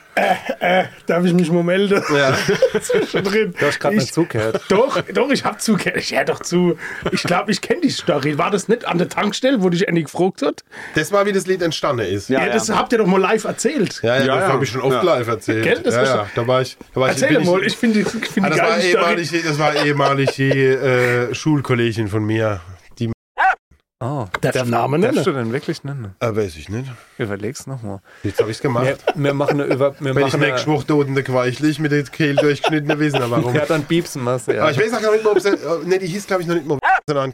Darf ich mich mal melden? Ja. Zwischendrin. Du hast gerade Ich- nicht zugehört. Doch, doch, ich hab zugehört. Ich hör doch zu. Ich glaube, ich kenne die Story. War das nicht an der Tankstelle, wo dich Andy gefragt hat? Das war, wie das Lied entstanden ist. Ja, Ja, das habt ihr doch mal live erzählt. Ja, ja, Ja, das ja. habe ich schon oft Ja. live erzählt. Gell, das ja, ja. Da war ich, war Erzähl bin mal, ich finde ich find Ah, das, war ehemalig, das war ehemalig die äh, Schulkollegin von mir. Oh, Darf ich den Namen darfst du nennen? denn wirklich nennen? äh, weiß ich nicht. Überleg's nochmal. Jetzt habe ich es gemacht. Wir, wir machen eine über. Wir Wenn ich machen nächste eine, Woche da unten der Queichlich mit der Kehl durchgeschnitten wissen, aber warum. ja, dann piepsen wir's. Ja. Aber ich weiß auch gar nicht mehr, ob sie. Ne, die hieß, glaube ich, noch nicht mal. Sondern.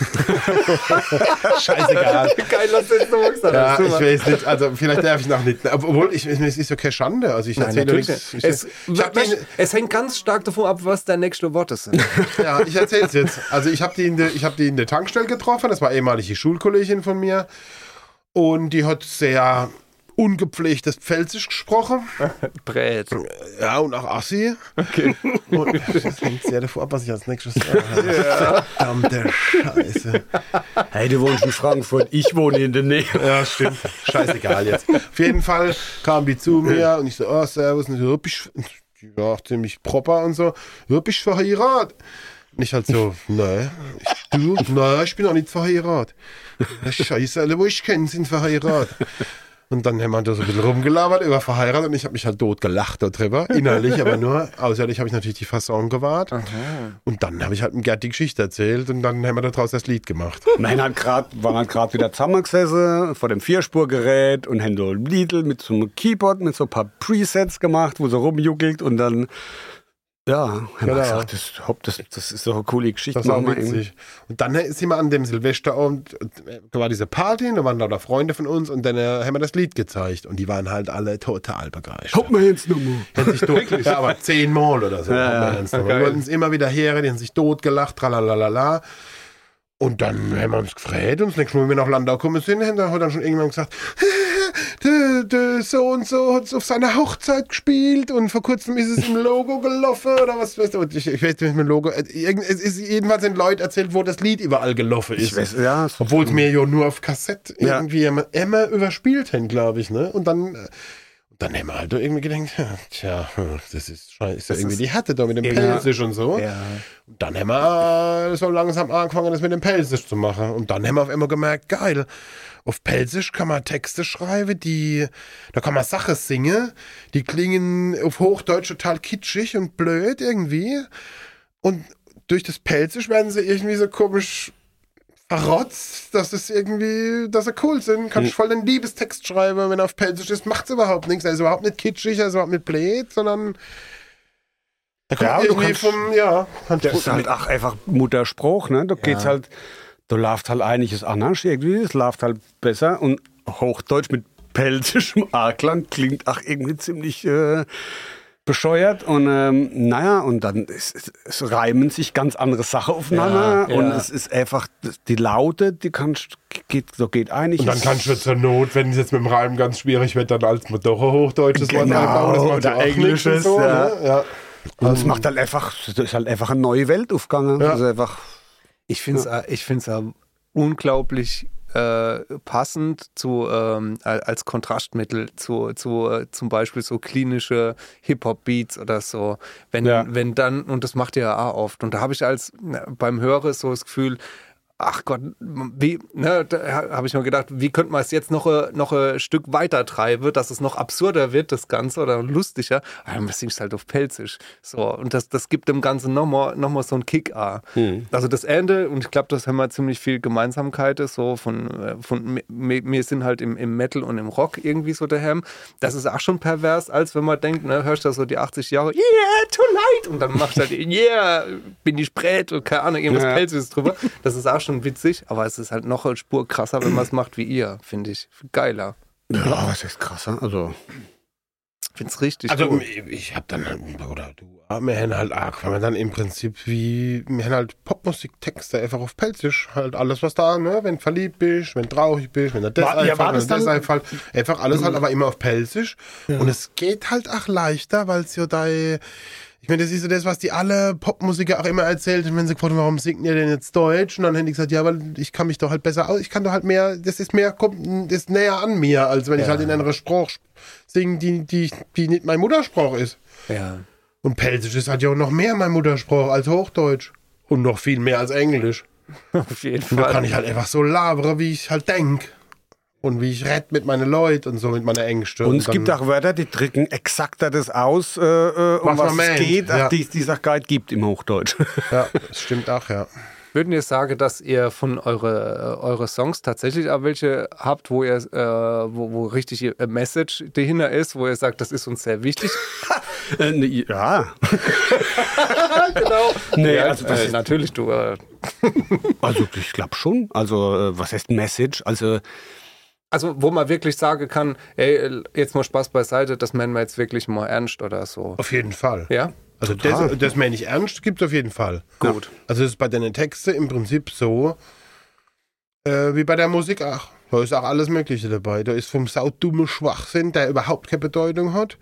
Scheißegal. Geil, dass du jetzt nochmal gesagt Ja, ich weiß nicht. Also, vielleicht darf ich noch nicht. Obwohl, ich, es ist ja keine Schande. Also, ich Nein, erzähle natürlich nichts. nicht. Ich, Es, ich es hängt ganz stark davon ab, was deine nächsten Worte sind. ja, ich erzähle es jetzt. Also, ich habe die, in der- ich hab die in der Tankstelle getroffen. Das war ehemalige Schulkollegin von mir. Und die hat sehr ungepflegtes Pfälzisch gesprochen. Brät. Ja, und auch Assi. Okay. Und das hängt sehr davon ab, was ich als nächstes sage. Verdammte Scheiße. Hey, du wohnst in Frankfurt, ich wohne in der Nähe. Ja, stimmt. Scheißegal jetzt. Auf jeden Fall kam die zu mir und ich so, oh, servus. Und so, auch ziemlich proper und so, ja, bist verheiratet? Und ich halt so, nein. Du? Nein, ich bin auch nicht verheiratet. Scheiße, alle, wo ich kenne, sind verheiratet. Und dann haben wir da so ein bisschen rumgelabert über verheiratet und ich habe mich halt tot gelacht darüber, innerlich, aber nur außerlich habe ich natürlich die Fasson gewahrt. Und dann habe ich halt dem Gerd die Geschichte erzählt und dann haben wir daraus das Lied gemacht. Haben halt grad, waren halt gerade wieder zusammengesessen vor dem Vierspurgerät und haben so ein Liedl mit so einem Keyboard, mit so ein paar Presets gemacht, wo so rumjuckelt und dann, ja, Genau. gesagt, das, hopp, das, das ist doch eine coole Geschichte. Das war witzig. Und dann sind wir an dem Silvesterabend, da war diese Party, und da waren lauter Freunde von uns und dann äh, haben wir das Lied gezeigt und die waren halt alle total begeistert. Hopp mal jetzt nochmal. Haben sich tot, ja, aber zehnmal oder so. Ja. Die wollten es immer wieder her, die haben sich totgelacht, tralalala. Und dann haben wir uns gefreut und das nächste Mal, wenn wir nach Landau gekommen sind, haben wir dann schon irgendwann gesagt, so und so hat es auf seiner Hochzeit gespielt und vor kurzem ist es im Logo gelaufen oder was weißt du. Und ich, ich weiß nicht mit dem Logo. äh, es ist jedenfalls den Leuten erzählt, wo das Lied überall gelaufen ist. Ich weiß, ja, Obwohl es mir ja nur auf Kassette Ja. irgendwie immer, überspielt haben, glaube ich. Ne? Und dann, äh, dann haben wir halt irgendwie gedacht, ja, tja, das ist, schei- ist ja irgendwie die Härte da mit dem Ja. Pelzisch und so. Ja. Und dann haben wir äh, so langsam angefangen, das mit dem Pelzisch zu machen. Und dann haben wir auf einmal gemerkt, geil, auf Pelzisch kann man Texte schreiben, die, da kann man Sachen singen, die klingen auf Hochdeutsch total kitschig und blöd irgendwie. Und durch das Pelzisch werden sie irgendwie so komisch verrotzt, dass es irgendwie, dass sie cool sind. Kannst voll den Liebestext schreiben, wenn er auf Pelzisch ist, macht's überhaupt nichts. Er ist überhaupt nicht kitschig, er ist überhaupt nicht blöd, sondern er kommt Ja, irgendwie kannst- vom, ja, kannst Das ist halt auch einfach Mutterspruch, ne? Da geht's halt, da läuft halt einiges anders irgendwie, es läuft halt besser und Hochdeutsch mit pelzischem A-Klang klingt auch irgendwie ziemlich äh, bescheuert und ähm, naja, und dann es, es reimen sich ganz andere Sachen aufeinander Ja, und ja. es ist einfach, die Laute, die kannst, geht, so geht einig. Und dann kannst du zur Not, wenn es jetzt mit dem Reim ganz schwierig wird, dann als doch ein hochdeutsches Wort Genau, einbauen. Das macht oder Englisches, und so, ja. ne? ja. und es macht halt einfach, es ist halt einfach eine neue Welt aufgegangen. Ja. Also einfach, Ich finde es ich find's ja unglaublich äh, passend zu, ähm, al- als Kontrastmittel zu, zu äh, zum Beispiel so klinische Hip-Hop-Beats oder so. Wenn, Ja. wenn dann, und das macht ihr ja auch oft, und da habe ich als beim Hören so das Gefühl, ach Gott, wie, ne, da habe ich mir gedacht, wie könnte man es jetzt noch, äh, noch ein Stück weiter treiben, dass es noch absurder wird, das Ganze, oder lustiger. Aber dann singst du halt auf Pelzisch. So, und das, das gibt dem Ganzen nochmal noch mal so einen Kick. Ah. Also das Ende, und ich glaube, das haben wir ziemlich viel Gemeinsamkeiten, so von, äh, von wir sind halt im, im Metal und im Rock irgendwie so daheim. Das ist auch schon pervers, als wenn man denkt, ne, hörst du so die 80 Jahre, yeah, too late, und dann machst du halt, yeah, bin ich brät und keine Ahnung, irgendwas Ja. Pelzisches drüber. Das ist auch schon witzig, aber es ist halt noch eine Spur krasser, wenn man es macht wie ihr, finde ich. Geiler. ja, was ist krasser, also. Finde es richtig Also gut. ich habe dann, oder du, wir haben halt auch, weil wir dann im Prinzip wie, wir haben halt Popmusiktexte einfach auf Pelzisch, halt alles was da, ne, wenn du verliebt bist, wenn du traurig bist, wenn du das War- ja, war einfällt, das wenn das einfach alles halt aber immer auf Pelzisch und es geht halt auch leichter, weil es ja da, ich meine, das ist so das, was die alle Popmusiker auch immer erzählt haben, wenn sie gefragt haben, warum singt ihr denn jetzt Deutsch? Und dann haben die gesagt, ja, weil ich kann mich doch halt besser aus, ich kann doch halt mehr, das ist mehr, kommt, das ist näher an mir, als wenn ich halt in einer Sprache singe, die, die, die nicht mein Muttersprach ist. Ja. Und Pelzisch ist halt ja auch noch mehr mein Muttersprach als Hochdeutsch. Und noch viel mehr als Englisch. Auf jeden Und da Fall. kann ich halt einfach so labern, wie ich halt denk. Und wie ich red mit meinen Leuten und so mit meiner Ängste. Und es gibt auch Wörter, die drücken exakter das aus, äh, äh, um Was was, es meint, geht, ja. die es gar nicht gibt im Hochdeutsch. Ja, das stimmt auch, ja. Würden ihr sagen, dass ihr von eure, äh, eure Songs tatsächlich auch welche habt, wo ihr, äh, wo, wo richtig ihr Message dahinter ist, wo ihr sagt, das ist uns sehr wichtig? Äh, ne, ja. genau. Nee, ja, also das äh, ist- natürlich, du. Äh, Also ich glaube schon. Also äh, was heißt Message? Also also, wo man wirklich sagen kann, ey, jetzt mal Spaß beiseite, das meinen wir jetzt wirklich mal ernst oder so. Auf jeden Fall. Ja? Also das, das meine ich ernst, gibt es auf jeden Fall. Gut. Also es ist bei deinen Texten im Prinzip so, äh, wie bei der Musik auch. Da ist auch alles Mögliche dabei. Da ist vom saudummen Schwachsinn, der überhaupt keine Bedeutung hat,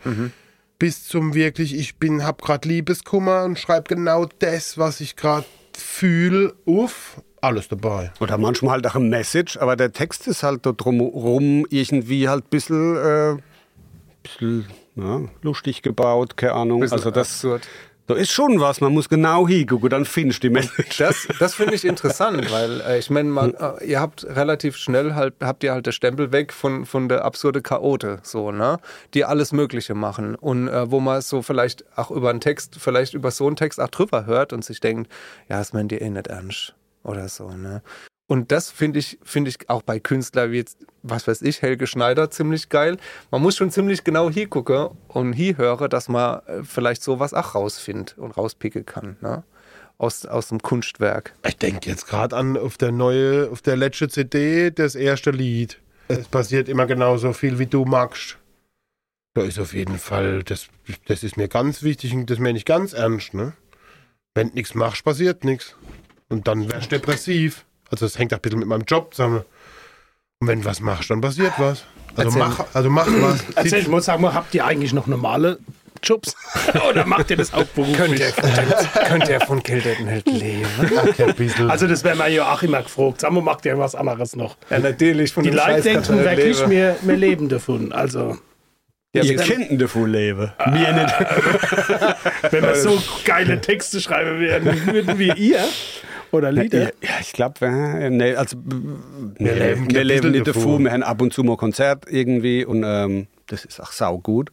bis zum wirklich, ich bin, hab gerade Liebeskummer und schreibe genau das, was ich gerade fühle, auf. Alles dabei. oder manchmal halt auch ein Message, aber der Text ist halt da drumherum irgendwie halt ein bisschen, äh, bisschen ja, lustig gebaut, keine Ahnung. Bisschen also das, absurd. Da ist schon was, man muss genau hingucken, dann findest du die Menschen. Das, das finde ich interessant, weil äh, ich meine, man, äh, ihr habt relativ schnell halt, habt ihr halt der Stempel weg von, von der absurde Chaote, so, ne? Die alles Mögliche machen. Und äh, wo man so vielleicht auch über einen Text, vielleicht über so einen Text auch drüber hört und sich denkt, ja, das meint ihr eh nicht ernst. Oder so, ne? Und das finde ich, finde ich auch bei Künstlern wie jetzt, was weiß ich, Helge Schneider ziemlich geil. Man muss schon ziemlich genau hingucken und hinhören, dass man äh, vielleicht sowas auch rausfindet und rauspicken kann, ne? Aus, aus dem Kunstwerk. Ich denke jetzt gerade an auf der neue, auf der letzte CD, das erste Lied. Es passiert immer genauso viel, wie du magst. Da ist auf jeden Fall, das, das ist mir ganz wichtig und das meine ich ganz ernst, ne? Wenn du nichts machst, passiert nichts. Und dann wärst du depressiv. Also das hängt auch ein bisschen mit meinem Job zusammen. Und wenn du was machst, dann passiert was. Also Erzähl. mach, also mach was. Erzähl, ich muss sagen, mal, habt ihr eigentlich noch normale Jobs? Oder macht ihr das auch beruflich? Könnt ihr, könnt ihr von Geld nicht leben? Also das wäre mir ja auch immer gefragt. Sag mal, macht ihr was anderes noch? Ja, natürlich. Von Die Leute denken wirklich, leben. wir, wir leben davon. Also, Ja, Ihr wir- ihn davon leben. Mir nicht. wenn wir so geile Texte schreiben würden, würden wir ihr oder Lieder. Ja, ja, ich glaube, nee, also, wir leben leben, wir leben nicht davon. davon. Wir haben ab und zu mal Konzert irgendwie und ähm, das ist auch saugut.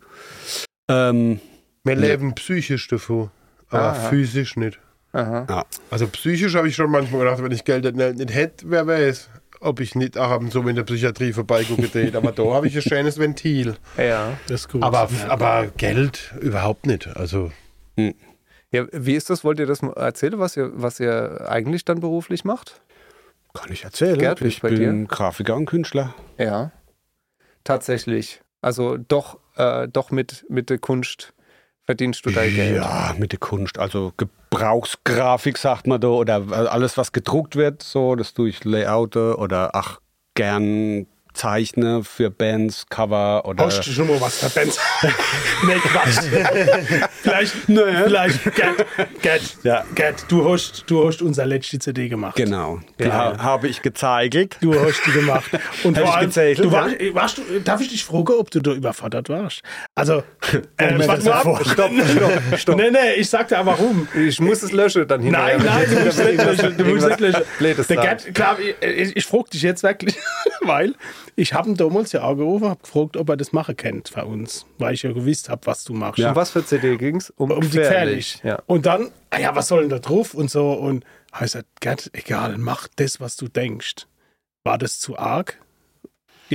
Ähm, Wir leben psychisch davon, aber Aha. physisch nicht. Aha. ja. Also psychisch habe ich schon manchmal gedacht, wenn ich Geld nicht, nicht hätte, wer weiß, ob ich nicht auch ab und zu in der Psychiatrie vorbeigucke. aber da habe ich ein schönes Ventil. Ja. Das ist gut. Aber, ja. aber Geld überhaupt nicht. Also ja. Wie ist das? Wollt ihr das mal erzählen, was ihr, was ihr eigentlich dann beruflich macht? Kann ich erzählen. Gerd, ich bin Grafiker und Künstler. Ja. Tatsächlich. Also doch, äh, doch mit, mit der Kunst verdienst du dein Geld. Ja, mit der Kunst. Also Gebrauchsgrafik sagt man da oder alles, was gedruckt wird, so, das tue ich Layoute oder ach, gern zeichne für Bands, Cover oder. Hast du schon mal was verpennt? nee, Quatsch. vielleicht, vielleicht, Gerd, Gerd, Ja. Gerd, du hast, du hast unsere letzte CD gemacht. Genau. Die Ja. ha habe ich gezeigt. Du hast die gemacht. Und vor ich allem, gezählt, du ja. warst, warst du, darf ich dich fragen, ob du da überfordert warst? Also, äh, warte mal ab. Stopp, stopp, stopp. Nee, nee, ich sag dir warum. Ich muss es löschen dann hinterher. Nein, nein, du musst nicht löschen. Du musst nicht löschen. Der. Gerd, klar, ich, ich, ich frage dich jetzt wirklich, weil ich habe ihn damals ja angerufen, habe gefragt, ob er das machen kennt für uns, weil ich ja gewusst habe, was du machst. Um was für CD ging es? Um, um die gefährlich. Ja. Und dann, ah ja, was soll denn da drauf und so. Und ich gesagt, Gerd, egal, mach das, was du denkst. War das zu arg?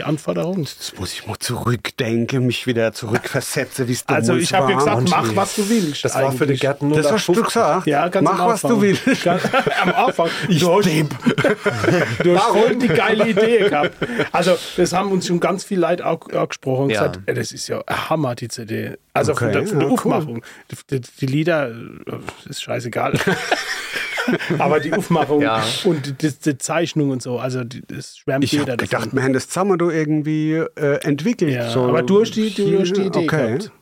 Die Anforderung? Jetzt muss ich mal zurückdenken, mich wieder zurückversetzen, wie es Also damals ich habe ja gesagt, mach, was du willst. Das war für die eigentlich. Gärten nur Das hast du gesagt. Ja, ganz Mach, was du willst. Am Anfang. Du hast, du hast voll die geile Idee gehabt. Also, das haben uns schon ganz viel Leute auch angesprochen und Ja. gesagt, ey, das ist ja Hammer, die CD. Also von Okay, der, von der ja, cool. Aufmachung. Die, die, die Lieder, äh, ist scheißegal. Aber die Aufmachung Ja. und die, die Zeichnung und so, also das schwärmt Ich jeder habe gedacht, wir haben das zusammen irgendwie äh, entwickelt. Ja, so aber du hast die, du hast die Idee okay. gehabt.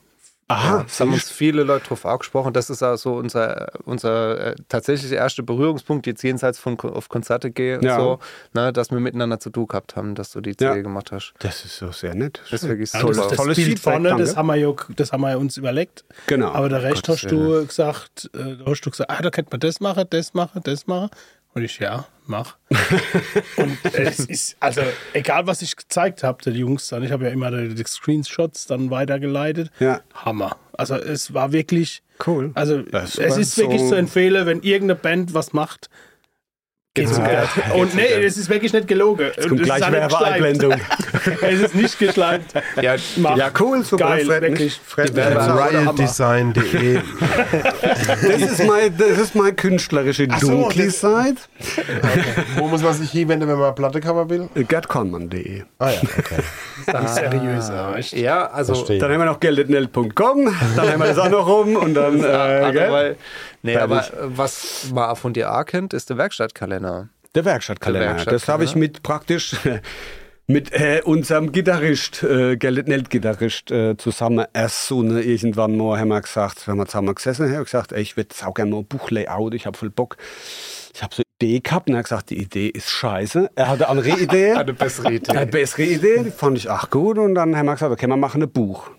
Aha, Das haben uns viele Leute drauf angesprochen. Das ist also unser, unser äh, tatsächlich erster Berührungspunkt, jetzt jenseits von auf Konzerte gehen Ja. und so, ne, dass wir miteinander zu tun gehabt haben, dass du die CD Ja. gemacht hast. das ist so sehr nett. Das ist wirklich Ja, super. das, das Tolles Bild vorne, das haben, wir ja, das haben wir uns überlegt. Genau. Aber der Rest Gottes hast du gesagt, äh, da hast du gesagt, ah, da könnte man das machen, das machen, das machen. Und ich, ja, mach. und es ist, also egal was ich gezeigt habe, den Jungs dann, ich habe ja immer die, die Screenshots dann weitergeleitet. Ja. Hammer. Also es war wirklich Cool. Also es ist wirklich so- zu empfehlen, wenn irgendeine Band was macht, geht zu Ja. Gerd. Und nee, es ist wirklich nicht gelogen. Jetzt kommt gleich Werbeeinblendung. es ist nicht geschleimt. Ja. Ja, cool, super. Geil, mich. wirklich. Mich. Werbe- Das riotdesign.de ist mein, das ist meine künstlerische so, dunkle das- Seite. Wo muss man sich hinwenden, wenn man eine Plattecover will? Gerdkonmann.de. Ah ja, okay. Nicht seriös, ja, echt. ja also Verstehe. Dann haben wir noch geldetnell.com, dann haben wir das auch noch rum und dann. Äh, nee, aber äh, was man auch von dir auch kennt, ist der Werkstattkalender. Der Werkstattkalender. Der Werkstattkalender. Das habe ich mit praktisch mit äh, unserem Gitarrist, äh, Geldetnell-Gitarrist, äh, zusammen erst so eine, irgendwann mal haben wir gesagt, wenn wir zusammen gesessen haben, gesagt, ey, ich würde auch gerne mal ein Buchlayout, ich habe voll Bock. Ich habe so eine Idee gehabt und er hat gesagt, die Idee ist scheiße. Er hatte eine andere Idee. Eine bessere Idee. Eine bessere Idee, die fand ich auch gut. Und dann haben wir gesagt, okay, wir machen ein Buch.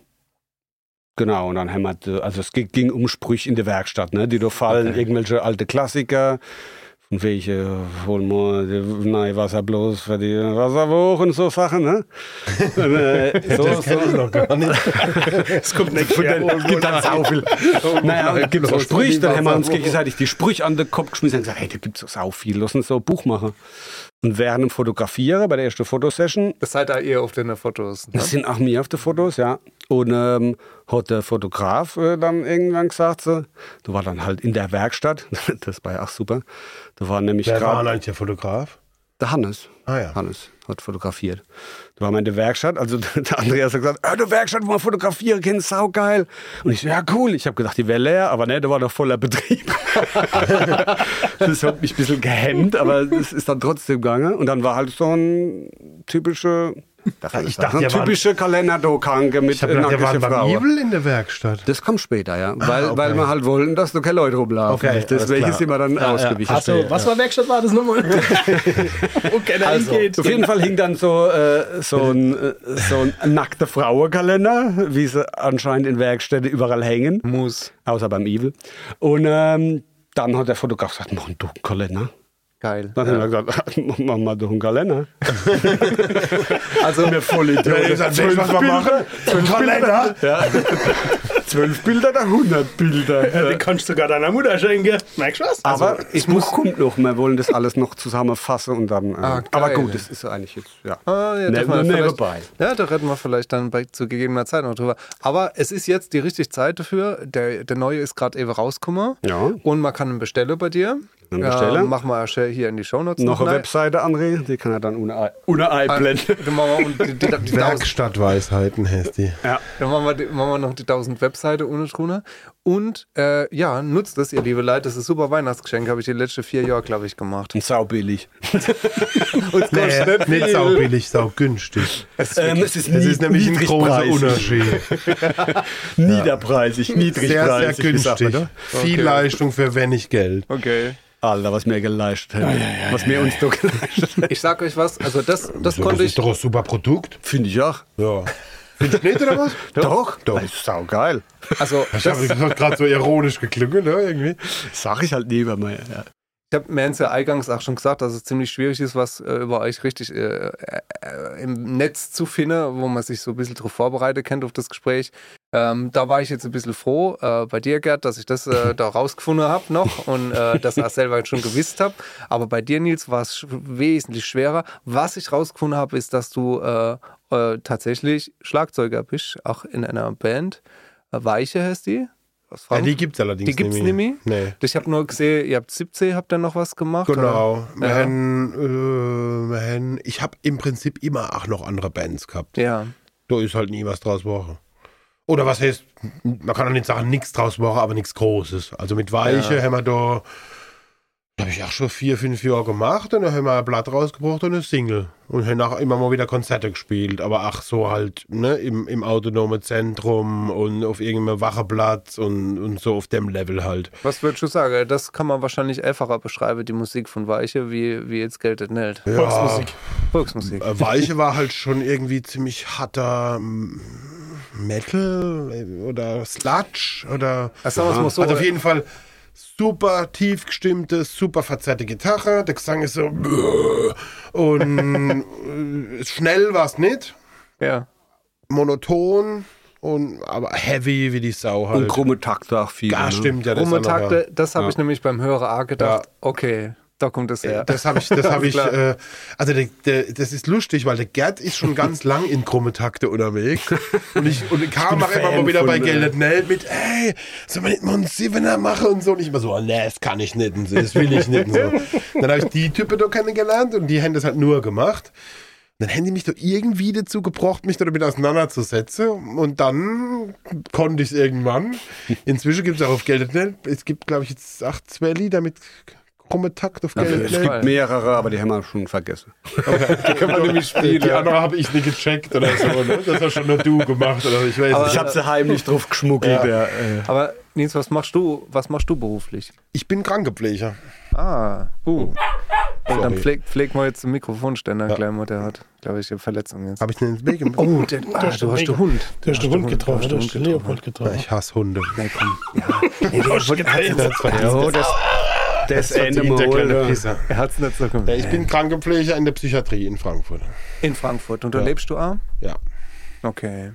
Genau, und dann haben wir, also es ging, um Sprüche in der Werkstatt, ne, die da fallen, irgendwelche alte Klassiker, von welche holen wir die neue Wasser bloß für die Wasserwoche und so Sachen, ne? Und, äh, so, Das kenne ich noch gar nicht. es kommt nicht von den, es gibt dann sau viel. Naja, und es gibt so Sprüche, dann haben wir uns gegenseitig die Sprüche an den Kopf geschmissen und gesagt, hey, da gibt es sau viel, lass uns so ein Buch machen. Und während dem Fotografieren, bei der ersten Fotosession, Das seid ihr auf den Fotos. Ne? das sind auch mir auf den Fotos, ja. Und ähm, hat der Fotograf äh, dann irgendwann gesagt, so, du war dann halt in der Werkstatt, das war ja auch super. Da war nämlich Wer war gerade eigentlich der Fotograf? der Hannes. Ah ja. Hannes hat fotografiert. Da in der Werkstatt, also der Andreas hat gesagt, ah, du Werkstatt, wo wir fotografieren können, saugeil. Und ich so, ja cool. Ich habe gedacht, die wäre leer, aber ne, da war noch voller Betrieb. das hat mich ein bisschen gehemmt, aber es ist dann trotzdem gegangen. Und dann war halt so ein typischer, ich dachte, ein ihr wart- typischer Kalender-Kranke mit Ich habe gedacht, der war nackten Frauen. Evil in der Werkstatt. Das kommt später, ja. Weil, okay. weil wir halt wollten, dass da keine Leute rumlaufen. Okay, Deswegen sind wir dann ausgewichen. Also, was war Werkstatt war das nochmal? Keiner Also, hingeht. Auf jeden Fall hing dann so, äh, so, ein, äh, so ein nackter Frauenkalender, wie sie anscheinend in Werkstätten überall hängen, Muss. außer beim Evil. Und ähm, dann hat der Fotograf gesagt, mach einen Kalender. Geil. Dann haben wir gesagt, mach mal doch einen Kalender. Also, Wir voll Wenn ihr sagt, Zwölf was wir machen, Zwölf Kalender. Ja. Zwölf Bilder oder 100 Bilder. Den kannst du sogar deiner Mutter schenken. Merkst du was? Aber ich das Buch muss- kommt noch, wir wollen das alles noch zusammenfassen und dann. Äh, Ah, aber gut, das ist ja eigentlich jetzt. Ja. Ah, ja, Ne- vielleicht- buy. Ja, da reden wir vielleicht dann bei, zu gegebener Zeit noch drüber. Aber es ist jetzt die richtige Zeit dafür. Der, der neue ist gerade eben rausgekommen. Ja. Und man kann ihn bestellen bei dir. Einen bestellen. machen wir schnell hier in die Shownotes Noch eine. Webseite, André, die kann er dann ohne ohne Ei blenden. Dann machen wir, und die, die, die, tausend, Werkstattweisheiten heißt die. Ja. dann machen wir, die, machen wir noch die 1000 Webseite ohne drunter. Und äh, ja, nutzt das, ihr liebe Leute. Das ist ein super Weihnachtsgeschenk. Habe ich die letzten vier Jahre, glaube ich, gemacht. Und saubillig. Und es kostet Nee, nicht nicht viel. sau billig, sau günstig. Ähm, es ist, Es ist nämlich ein großer. Unterschied. Niederpreisig, Sehr, sehr niedrigpreisig. sagt man günstig. da? Viel Leistung für wenig Geld. Okay. Alter, was mir geleistet hat. was mir uns doch geleistet hat. Ich sag euch was, also das, das So, konnte das ich. ist doch ein super Produkt. Finde ich auch. Ja. Findest du nicht, oder was? Doch, Doch. Das ist saugeil. Also, Ich habe das, gerade so ironisch geklungen, ne, irgendwie. Sag ich halt lieber mal. Ja. ich habe mir ja eingangs auch schon gesagt, dass es ziemlich schwierig ist, was äh, über euch richtig äh, äh, im Netz zu finden, wo man sich so ein bisschen darauf vorbereitet kennt auf das Gespräch. Ähm, da war ich jetzt ein bisschen froh äh, bei dir, Gerd, dass ich das äh, da rausgefunden habe noch und äh, das auch selber schon gewusst habe. Aber bei dir, Nils, war es sch- wesentlich schwerer. Was ich rausgefunden habe, ist, dass du äh, tatsächlich Schlagzeuger bist, auch in einer Band. Äh, Weiche heißt die. Ja, die gibt es allerdings Die gibt's nicht nicht mehr. mehr? Nee. Ich habe nur gesehen, ihr habt 17, habt ihr noch was gemacht? Genau. Ja. haben, äh, haben, ich habe im Prinzip immer auch noch andere Bands gehabt. Ja. Da ist halt nie was draus geworden. Oder was heißt, man kann auch nicht sagen, nichts draus machen, aber nichts Großes. Also mit Weiche Ja. haben wir da, habe ich auch schon vier, fünf Jahre gemacht und dann haben wir ein Blatt rausgebracht und eine Single. Und haben auch immer mal wieder Konzerte gespielt, aber ach so halt ne, im, im autonomen Zentrum und auf irgendeinem Wacheplatz und, und so auf dem Level halt. Was würdest du sagen? Das kann man wahrscheinlich einfacher beschreiben, die Musik von Weiche, wie, wie jetzt geltet nicht. Volksmusik. Volksmusik. Äh, Weiche war halt schon irgendwie ziemlich harter mm, Metal oder Sludge oder. Ach, sagen wir's mal so, also auf jeden Fall super tief gestimmte, super verzerrte Gitarre. Der Gesang ist so. Und äh, schnell war es nicht. Ja. Monoton und aber heavy wie die Sau halt. Und krumme Takte auch viel. ja, ne? stimmt, ja. Das Rumme ist auch noch, ja. Takte, das habe ich nämlich beim Hörer A gedacht, Ja. okay, da kommt es her. Das habe ich, das habe ich, äh, also der, der, das ist lustig, weil der Gerd ist schon ganz lang in krumme Takte unterwegs. Und ich, und ich kam auch immer mal wieder bei äh, Geldet Neld mit, ey, soll man nicht mal einen Siebener machen und so. Und ich immer so, oh, nee, das kann ich nicht und das will ich nicht und so. Dann habe ich die Typen da kennengelernt und die haben das halt nur gemacht. Dann haben die mich doch irgendwie dazu gebracht, mich damit auseinanderzusetzen. Und dann konnte ich es irgendwann. Inzwischen gibt es auch auf Geldet Es gibt, glaube ich, jetzt acht, zwei Lieder mit krumme Takt auf Geldet Es gibt mehrere, aber die haben wir schon vergessen. kann man nämlich spielen. Die andere habe ich nicht gecheckt oder so. Ne? Das hast schon nur du gemacht. Oder ich weiß Aber- nicht. Ich habe sie heimlich drauf geschmuggelt. Ja. äh, Aber Nils, was machst du, was machst du beruflich? Ich bin Krankenpfleger. Ah, uh. Sorry. Dann pfleg, pfleg mal jetzt den Mikrofonständer, gleich mal, der hat, glaube ich, eine Verletzung jetzt. Habe ich den ins Weg gemacht? Oh, der, ah, hast du den hast Weg- den Hund. Du hast den Hund Du getroffen, hast du den hast den Leopold getroffen. Ich hasse Hunde. Nee, komm. Ja. Nee, wollte- er hat's nicht- Oh, das, das Ende der kleine. Pisser. er hat's nicht so gemacht. Ich bin Krankenpfleger in der Psychiatrie in Frankfurt. In Frankfurt. Und da Ja. lebst du auch? Ja. Okay.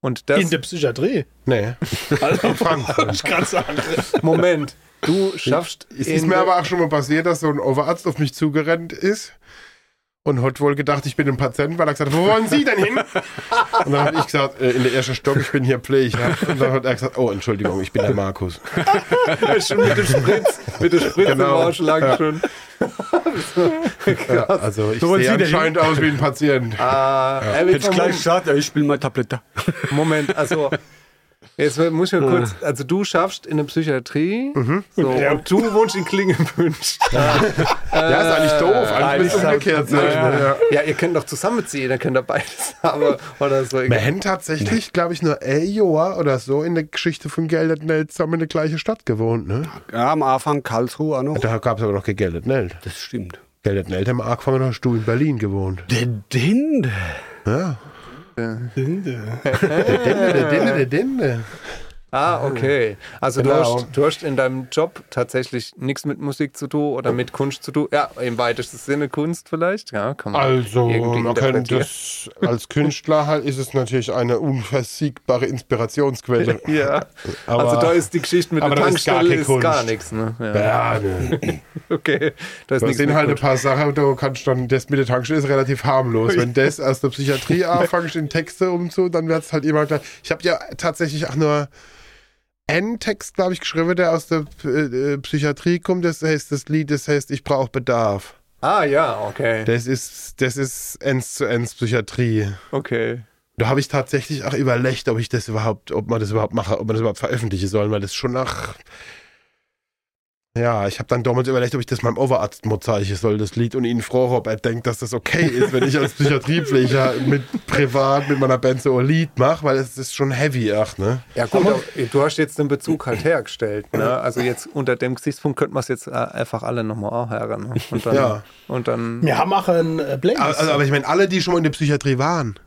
Und das, In der Psychiatrie. Nee, Also, Frankfurt. ich kann sagen. Moment, du schaffst Es in ist mir aber auch schon mal passiert, dass so ein Oberarzt auf mich zugerannt ist und hat wohl gedacht, ich bin ein Patient, weil er gesagt hat, wo wollen Sie denn hin? Und dann habe ich gesagt, äh, in der ersten Stock, ich bin hier Pfleger. Und dann hat er gesagt, oh, Entschuldigung, ich bin der Markus. schon mit dem Spritz, mit der Spritze Genau. im Arsch lang schon. Ja, also ich wollen sehe anscheinend aus wie ein Patient. Ah, ich vom gleich gesagt, ja, ich spiele mal Tablette. Moment, also jetzt muss ich mal kurz, also du schaffst in der Psychiatrie so, Ja. und du wohnst in Klingenwünsch. Ja, ist eigentlich doof. Eigentlich müsste es umgekehrt. Ja. Ja, ihr könnt doch zusammenziehen, ihr könnt doch beides haben oder so. Wir haben tatsächlich, glaube ich, nur Jahr oder so in der Geschichte von Geldet Neld zusammen in der gleichen Stadt gewohnt. Ne? Ja, am Anfang Karlsruhe auch noch. Da gab es aber noch kein Geldet Neld. Das stimmt. Geldet Neld haben wir angefangen, hast du in Berlin gewohnt. Der Dinde. Ja. Der Dinde, der Dinde, der Dinde. Ah, okay. Also du, Genau. hast, du hast in deinem Job tatsächlich nichts mit Musik zu tun oder mit Kunst zu tun. Ja, im weitesten Sinne Kunst vielleicht. Ja, kann man Also, man könnte das, als Künstler halt ist es natürlich eine unversiegbare Inspirationsquelle. Ja, Aber- also da ist die Geschichte mit der ist gar Tankstelle ist Kunst. gar nichts. Ne? Ja. Ja, ne. Okay, da ist Das sind halt ein Kunst. paar Sachen, da kannst du dann, das mit der Tankstelle ist relativ harmlos. Wenn das aus der Psychiatrie anfängst, in Texte umzu, dann wird es halt immer gleich. Ich habe ja tatsächlich auch nur einen Text, glaube ich, geschrieben, der aus der äh, Psychiatrie kommt. Das heißt, das Lied, das heißt, ich brauche Bedarf. Ah ja, okay. Das ist, das ist ends zu ends Psychiatrie. Okay. Da habe ich tatsächlich auch überlegt, ob ich das überhaupt, ob man das überhaupt mache, ob man das überhaupt veröffentlichen soll, weil das schon nach. Ja, ich habe dann damals überlegt, ob ich das meinem Oberarzt mal zeichnen soll, das Lied, und ihn frage, ob er denkt, dass das okay ist, wenn ich als Psychiatriepfleger mit privat mit meiner Band so ein Lied mache, weil es ist schon heavy, ach, ne? Ja gut, aber du hast jetzt den Bezug halt hergestellt. Ne? Also jetzt unter dem Gesichtspunkt könnte man es jetzt äh, einfach alle nochmal auch hören. Ne? Und dann, Ja. und dann Wir haben auch ein äh, Playlist. Also, aber ich meine, alle, die schon mal in der Psychiatrie waren,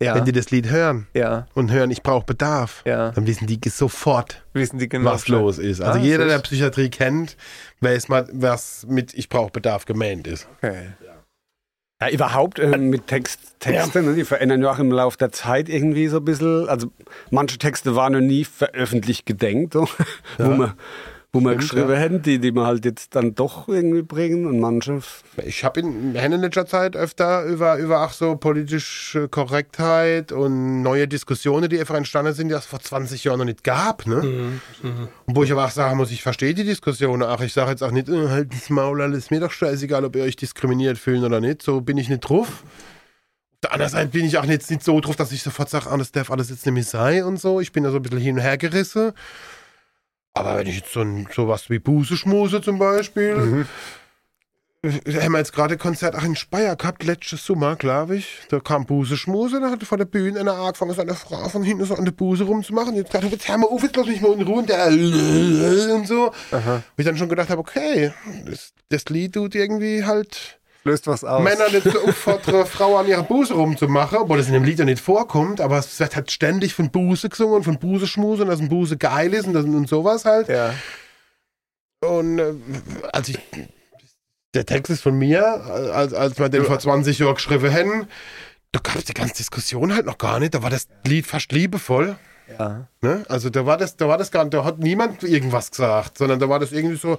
ja, wenn die das Lied hören ja, und hören, ich brauche Bedarf, Ja. dann wissen die sofort, wissen die genau, was los ist. Also Ah, jeder, der Psychiatrie kennt, weiß mal, was mit Ich brauche Bedarf gemeint ist. Okay. Ja, überhaupt äh, mit Text, Texte, ne, die verändern ja auch im Laufe der Zeit irgendwie so ein bisschen. Also manche Texte waren noch nie veröffentlicht gedenkt, so, wo man, wo man geschrieben hätten, die, die man halt jetzt dann doch irgendwie bringen und manche. Ich habe in Hennenetscher Zeit öfter über, über ach so politische Korrektheit und neue Diskussionen, die einfach entstanden sind, die es vor 20 Jahren noch nicht gab. Ne? Und wo ich aber auch sagen muss, ich verstehe die Diskussion. Ach, ich sage jetzt auch nicht, äh, halt das Maul, alles mir doch scheißegal, ob ihr euch diskriminiert fühlen oder nicht. So bin ich nicht drauf. Auf der anderen Seite bin ich auch jetzt nicht so drauf, dass ich sofort sage, ah, das darf alles jetzt nämlich sein und so. Ich bin da so ein bisschen hin und her gerissen. Aber wenn ich jetzt so ein, sowas wie Buseschmuse zum Beispiel, wir haben jetzt gerade ein Konzert auch in Speyer gehabt, letztes Sommer, glaube ich. Da kam Buse Schmuse, da hatte vor der Bühne einer angefangen, so eine Frau von hinten so an der Buse rumzumachen. Jetzt gerade, jetzt hör mal auf, jetzt lass mich mal in Ruhe und der und so. Wo ich dann schon gedacht habe, okay, das, das Lied tut irgendwie halt Löst was aus. Männer nicht so auffordern, Frau an ihrer Buse rumzumachen, obwohl das in dem Lied ja nicht vorkommt, aber es wird halt ständig von Buse gesungen und von Buse schmusen und dass ein Buse geil ist und, das, und sowas halt. Ja. Und äh, als ich. Der Text ist von mir, als, als wir den vor 20 Jahren geschrieben hätten. Da gab es die ganze Diskussion halt noch gar nicht. Da war das Lied fast liebevoll. Ja. Ne? Also da war das, da war das gar nicht, da hat niemand irgendwas gesagt, sondern da war das irgendwie so,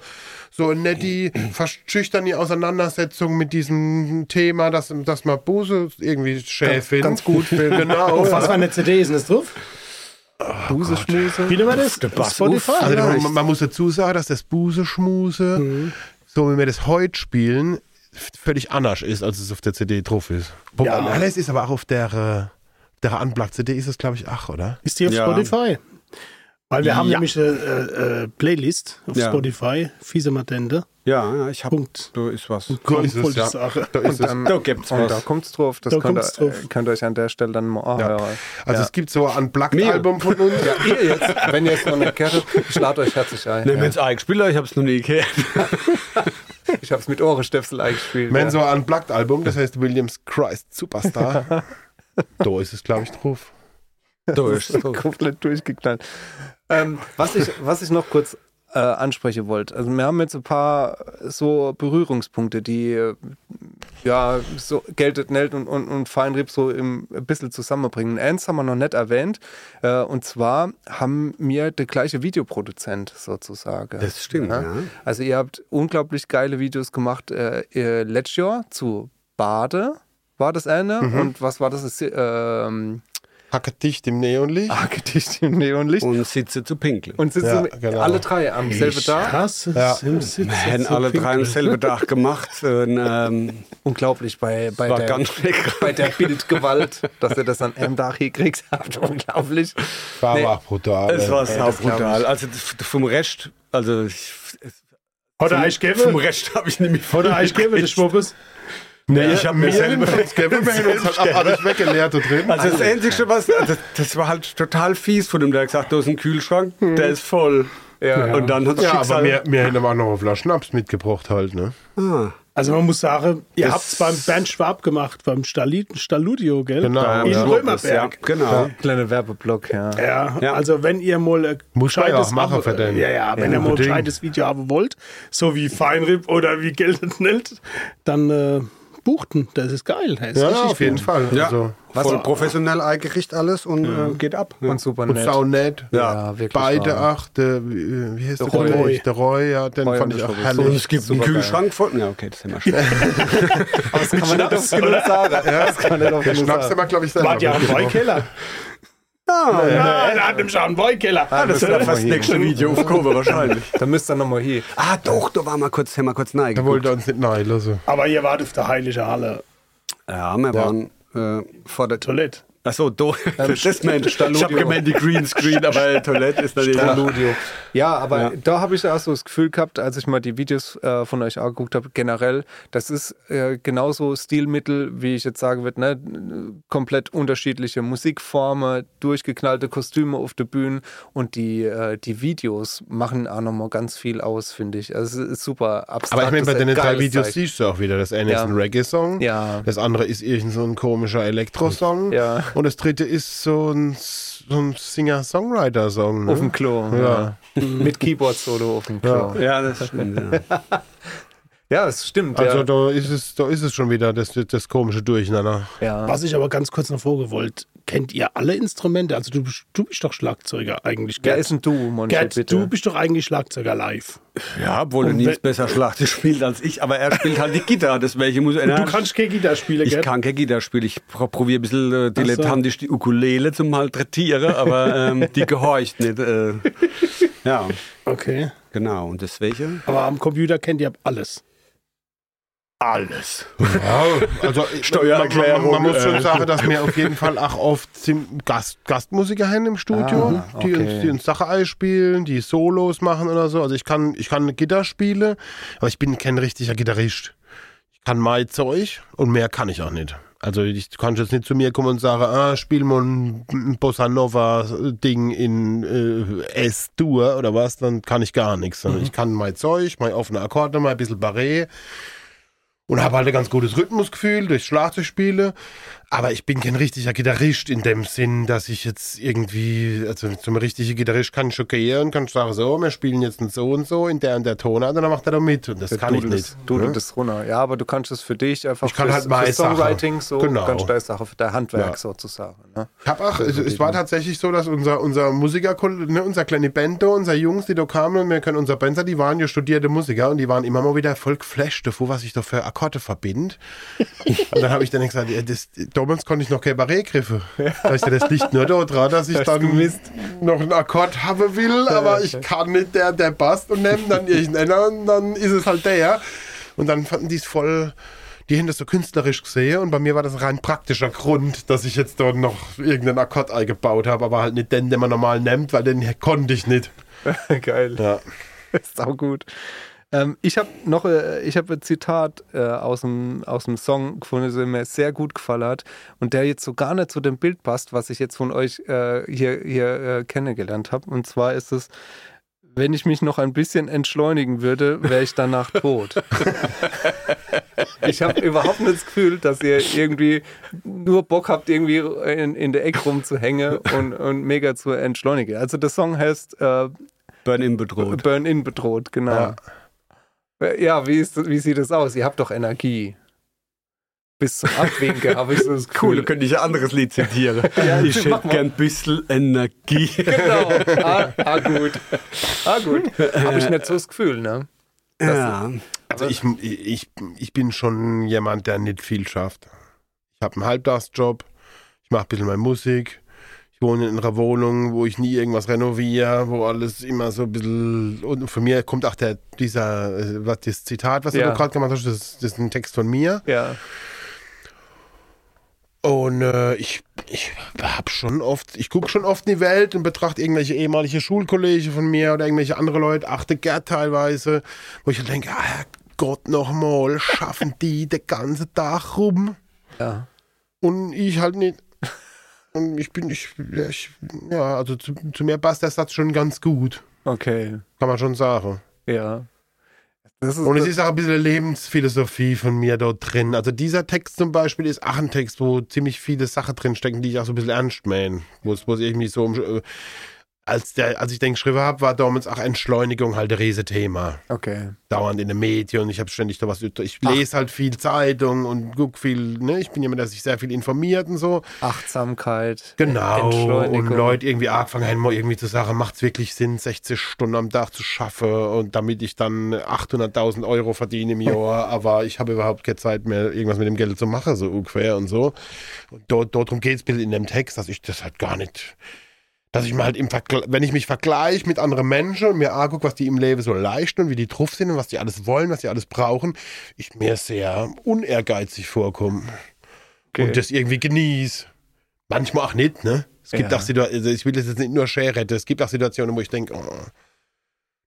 so eine nette, fast schüchterne Auseinandersetzung mit diesem Thema, dass, dass man Buse irgendwie schäf findet. ganz gut. Genau. Auf was für eine CD ist denn das drauf? Buse, Schmuse. Wie nennt man das? Bass Spotify? Also man, man muss dazu sagen, dass das Buse-Schmuse, so wie wir das heute spielen, völlig anders ist, als es auf der CD drauf ist. Ja. Alles ist aber auch auf der, äh, der Unplugged-CD ist es, glaube ich, ach, oder? Ist die auf Ja. Spotify? Weil wir haben Ja. nämlich eine äh, äh, Playlist auf Ja. Spotify, Fiese Matente. Ja, ja, ich hab. Punkt. Da ist was. So ist es, ja. Da ist es. Ähm, Da gibt's und da was. kommt's drauf. Das Da könnt, kommt's ihr, drauf. könnt ihr euch an der Stelle dann mal Ja. anhören. Also ja. es gibt so ein Unplugged-Album von uns. ja, ihr jetzt, wenn ihr es noch nicht kennt, ich lade euch herzlich ein. Ne, wenn's eingespielt hat, ich hab's noch nie gehört. Ich habe es mit Ohrenstöpsel eingespielt. Wenn ja. so ein Unplugged-Album, das heißt Williams Christ Superstar. da ist es, glaube ich, drauf. Durch. komplett durchgeknallt. Ähm, was, ich, was ich noch kurz äh, ansprechen wollte. Also wir haben jetzt ein paar so Berührungspunkte, die äh, ja so Geltet Nelt und, und, und Feinrieb so im, ein bisschen zusammenbringen. Eins haben wir noch nicht erwähnt. Äh, und zwar haben wir der gleiche Videoproduzent sozusagen. Das stimmt, ja. Also ihr habt unglaublich geile Videos gemacht. Äh, ihr letztes Jahr zu Bade war das eine. Und was war das? ähm, Hacke dicht im Neonlicht. Archedicht im Neonlicht. Und sitze zu pinkeln. Und sitzen Ja, genau. alle drei am selben Tag. Krass. Ja. So alle drei am pinkeln. selben Tag gemacht. Und, ähm, Unglaublich bei, bei, war der, ganz lecker. bei der Bildgewalt, dass ihr das an einem Tag gekriegt habt. Unglaublich. War Nee. aber auch brutal. Es war glaub brutal. Also vom Rest, also ich, Hat er euch vom? Rest habe ich nämlich Hat er euch gegeben, der Schwuppes? Nee, ich hab mir selber- uns halt alles weggeleert da drin. Also das Einzige, was, das, das war halt total fies von dem, der hat gesagt, da ist ein Kühlschrank, der ist voll. Ja. Und dann hat ja, aber wir, wir hätten auch noch eine Flasche Schnaps mitgebracht halt, ne? ah, Also man muss sagen, ihr habt es beim Bernd Schwab gemacht, beim Staludio, gell? Genau, In ja. Römerberg. Ja, genau. Kleiner Werbeblock, ja. Ja, Ja. also wenn ihr mal ein Muss ja gescheites auch machen für den. Ja, ja, wenn Ja, ihr mal gescheites Video haben wollt, so wie Feinrib oder wie Geldet Nelt, dann äh, buchten. Das ist geil. Das ist Ja, richtig auf jeden gut. Fall. Ja. Also, Voll professionell eingerichtet alles und äh, geht ab. Ja. Und super und nett. sau nett. Ja, wirklich Beide wahr. ach, der, wie heißt der, Roy. Roy? Der Roy, ja, den Roy fand und ich der auch herrlich. Und es gibt einen. Kühlschrank von... Ja, okay, das ist immer schön. Aber das kann man nicht oft genug sagen. Ja, das kann man nicht oft genug Schnaps sagen. haben wir, glaube ich, selber Wart ihr am mitgebracht. Ah, Ja, der hat nämlich auch einen Weinkeller. das ist ja fast das nächste Video aufkommen wahrscheinlich. Da müsst ihr nochmal hier. Ah, doch, da war mal kurz, haben wir kurz nein Da wollte er uns nicht nein lassen. Aber ihr wart auf der Heilige Halle. Ja, wir waren äh, vor der Toilette. Achso, do, das Mensch. Ich habe gemeint, die Greenscreen, aber Toilette ist natürlich. Studio. Ja, aber Ja. da habe ich auch so das Gefühl gehabt, als ich mal die Videos äh, von euch angeguckt habe, generell, das ist äh, genauso Stilmittel, wie ich jetzt sagen würde, ne? komplett unterschiedliche Musikformen, durchgeknallte Kostüme auf der Bühne und die, äh, die Videos machen auch nochmal ganz viel aus, finde ich. Also es ist super abstrakt. Aber ich meine, bei ist den drei Videos siehst du auch wieder. Das eine Ja. ist ein Reggae-Song, Ja. das andere ist irgend so ein komischer Elektro-Song Ja. Und das dritte ist so ein, so ein Singer-Songwriter-Song. Ne? Auf dem Klo. Ja. Ja. Mit Keyboard-Solo auf dem Klo. Ja, Ja, das stimmt. Ja. es stimmt. Also ja. da ist es, da ist es schon wieder das, das komische Durcheinander. ja. Was ich aber ganz kurz noch vorgewollt, kennt ihr alle Instrumente? Also du, bist- du bist doch Schlagzeuger eigentlich, Wer Gerd. ist denn du, Monchi, Gerd, bitte? du bist doch eigentlich Schlagzeuger live. ja, obwohl er Und Nils besser Schlacht spielt als ich, aber er spielt halt die Gitarre, deswegen muss er. Du kannst keine Gitarre spielen, ich Gerd. kann keine Gitarre spielen. Ich pro- probiere ein bisschen äh, dilettantisch die Ukulele zu malträtieren, aber ähm, die gehorcht nicht. Äh, ja, Okay. genau. Und deswegen Aber am Computer kennt ihr alles. Alles. Ja, also Steuererklärung, Man, man, man muss schon äh. sagen, dass wir auf jeden Fall auch oft Gast, Gastmusiker haben im Studio, Ah, die, okay. uns, die uns Sache einspielen, die Solos machen oder so. Also ich kann, ich kann Gitarre spielen, aber ich bin kein richtiger Gitarrist. Ich kann mein Zeug und mehr kann ich auch nicht. Also ich kann jetzt nicht zu mir kommen und sagen, ah, spiel mal ein Bossa Nova Ding in äh, S-Dur oder was, dann kann ich gar nichts. Sondern Ich kann mein Zeug, mein offene Akkorde, mal ein bisschen Barré und habe halt ein ganz gutes Rhythmusgefühl durch Schlagzeugspiele. Aber ich bin kein richtiger Gitarrist in dem Sinn, dass ich jetzt irgendwie, also zum richtigen Gitarrist kann ich schon gehen und kann sagen, so, wir spielen jetzt ein so und so in der und der Tonart und dann macht er da mit. Und das kann ich nicht. Dudel ne? das runter. Ja, aber du kannst es für dich einfach Ich kann fürs, halt fürs Songwriting Sache. so Genau. ganz deine Sache, für dein Handwerk Ja. sozusagen. Ne? Ich hab auch, es, es war tatsächlich so, dass unser, unser Musiker, ne, unser kleine da, unser Jungs, die da kamen und wir können unser Band, die waren ja studierte Musiker und die waren immer mal wieder voll geflasht davor, was ich da für Akkorde verbinde. und dann habe ich dann gesagt, ja, das, damals konnte ich noch keine Barré-Griffe. Da ist ja das Licht nur da dran, dass ich Hast dann noch einen Akkord haben will, aber ich kann nicht der, der passt und nehme dann irgendeiner und dann ist es halt der. Und dann fanden die es voll, die haben das so künstlerisch gesehen und bei mir war das ein rein praktischer Grund, dass ich jetzt dort noch irgendeinen Akkord eingebaut habe, aber halt nicht den, den man normal nimmt, weil den konnte ich nicht. Geil. Ja. ist auch gut. Ähm, ich habe noch äh, ich hab ein Zitat äh, aus, dem, aus dem Song gefunden, der mir sehr gut gefallen hat und der jetzt so gar nicht zu dem Bild passt, was ich jetzt von euch äh, hier, hier äh, kennengelernt habe. Und zwar ist es, Wenn ich mich noch ein bisschen entschleunigen würde, wäre ich danach tot. ich habe überhaupt nicht das Gefühl, dass ihr irgendwie nur Bock habt, irgendwie in, in der Ecke rumzuhängen und, und mega zu entschleunigen. Also der Song heißt äh, Burn-in bedroht. Burn-in bedroht, genau. Ja, ja wie, ist, wie sieht das aus? Ihr habt doch Energie. Bis zum Abwinken habe ich so das Gefühl. Cool, da könnte ich ein anderes Lied zitieren. ich mach hätte mal. gern ein bisschen Energie. Genau. Ah, ah, gut. Ah, gut. Habe ich nicht so das Gefühl, ne? ja. Also ich, ich, ich bin schon jemand, der nicht viel schafft. Ich habe einen Halbtagsjob, ich mache ein bisschen meine Musik, ich wohne in einer Wohnung, wo ich nie irgendwas renoviere, wo alles immer so ein bisschen... Und von mir kommt auch der, dieser, äh, was, das Zitat, was Ja. du gerade gemacht hast, das, das ist ein Text von mir. Ja. Und äh, ich, ich habe schon oft, ich gucke schon oft in die Welt und betrachte irgendwelche ehemalige Schulkollegen von mir oder irgendwelche andere Leute, achte Gerd teilweise, wo ich denke, ah, Gott nochmal, schaffen die den ganzen Tag rum Ja. und ich halt nicht. Und ich bin, ich, ja, ich ja also zu, zu mir passt der Satz schon ganz gut, Okay. kann man schon sagen. Ja. Und es ist auch ein bisschen Lebensphilosophie von mir dort drin. Also dieser Text zum Beispiel ist auch ein Text, wo ziemlich viele Sachen drinstecken, die ich auch so ein bisschen ernst meine. Wo es irgendwie so um, äh, als, der, als ich den geschrieben habe, war damals auch Entschleunigung halt ein Riesenthema. okay. Dauernd in den Medien. Ich habe ständig da was. Ich lese halt viel Zeitung und gucke viel. Ne? Ich bin jemand, der sich sehr viel informiert und so. Achtsamkeit. Genau. Und Entschleunigung. Leute irgendwie angefangen haben, irgendwie zu sagen, macht es wirklich Sinn, 60 Stunden am Tag zu schaffen und damit ich dann 800.000 Euro verdiene im Jahr, aber ich habe überhaupt keine Zeit mehr, irgendwas mit dem Geld zu machen, so ungefähr und so. Und dort, dort darum geht es ein bisschen in dem Text, dass ich das halt gar nicht, dass ich mal halt im Vergleich, wenn ich mich vergleiche mit anderen Menschen und mir angucke, was die im Leben so leisten und wie die drauf sind und was die alles wollen, was die alles brauchen, ich mir sehr unehrgeizig vorkomme Okay. und das irgendwie genieße. Manchmal auch nicht, ne? Es gibt Ja. auch Situationen, also ich will das jetzt nicht nur retten, es gibt auch Situationen, wo ich denke, oh,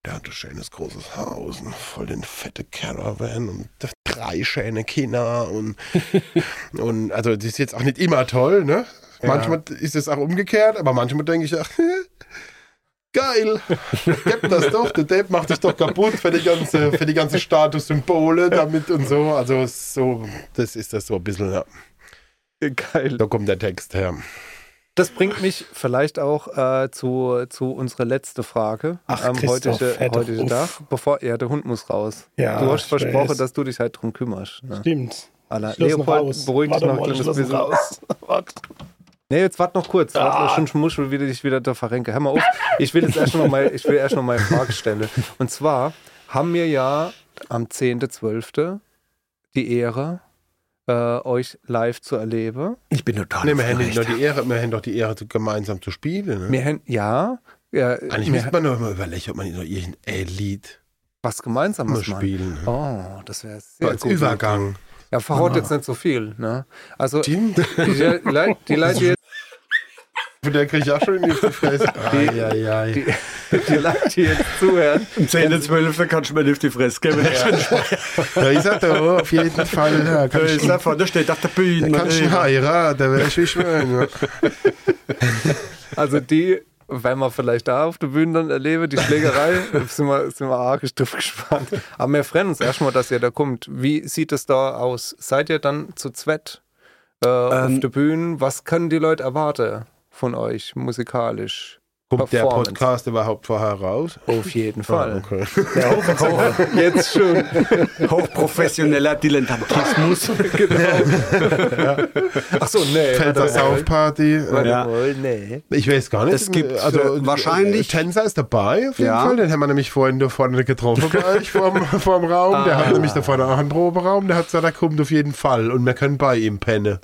der hat ein schönes großes Haus und voll den fette Caravan und drei schöne Kinder und, und also das ist jetzt auch nicht immer toll, ne? Manchmal ist es auch umgekehrt, aber manchmal denke ich, ach, geil, gib das doch, der Depp macht dich doch kaputt für die ganze, für die ganze Statussymbole damit und so, also so, das ist das so ein bisschen, ja. Geil. Da kommt der Text her. Das bringt mich vielleicht auch äh, zu, zu unserer letzten Frage Ach, am Christoph, heutigen heutigen. Tag. Bevor, ja, der Hund muss raus. Ja, du hast versprochen, weiß. dass du dich halt drum kümmerst. Ne? Stimmt. Alla, Leopold, raus. beruhig dich noch ein mal, kleines bisschen. raus. Nee, jetzt warte noch kurz. Ah. Warte, schon Schmuschel wieder dich wieder da verrenke. Hör mal auf. Ich will jetzt erst noch mal, ich will erst noch mal eine Frage stellen. Und zwar haben wir ja am 10.12. die Ehre, äh, euch live zu erleben. Ich bin total Nee, wir haben nicht nur aufgeregt. die Ehre, wir haben doch die Ehre, gemeinsam zu spielen. Ne? Wir haben, ja, ja Eigentlich müsste man nur mal überlegen, ob man noch irgendein Lied was Gemeinsames spielen. Ne? Oh, das wäre So sehr als gut. Übergang. Ja, verhaut jetzt nicht so viel. Ne? Also, die, Stimmt. die, Leute, die Leute, die jetzt Von der kriege ich auch schon in die Fresse. Ai, ai, ai. die, die Leute, die jetzt zuhören, Am 10. 12. kannst du mir nicht auf die Fresse geben. Da ist er da, auf jeden Fall. Ja, Da kann ich, ist er vorne, da steht auf der Bühne. kann ich heiraten, da wäre ich. Ja. also die, wenn wir vielleicht da auf der Bühne dann erleben, die Schlägerei, sind wir, sind wir arg drauf gespannt. Aber wir freuen uns erstmal, dass ihr da kommt. Wie sieht es da aus? Seid ihr dann zu zweit äh, auf Ähm, der Bühne? Was können die Leute erwarten von euch musikalisch? Kommt der. Podcast überhaupt vorher raus? Auf jeden Fall. Okay. Ja, hoch, hoch, jetzt schon. Hochprofessioneller Dilettantismus. Ach so, nee. Pfälzer warte mal. Saufparty. Ja. nee. Ich weiß gar nicht. Es gibt, also äh, wahrscheinlich- Tänzer ist dabei auf jeden Ja. Fall. Den haben wir nämlich vorhin da vorne getroffen bei euch vorm, vorm Raum. Der Ah. hat nämlich da vorne auch einen Proberaum. Der hat gesagt, er kommt auf jeden Fall und wir können bei ihm pennen.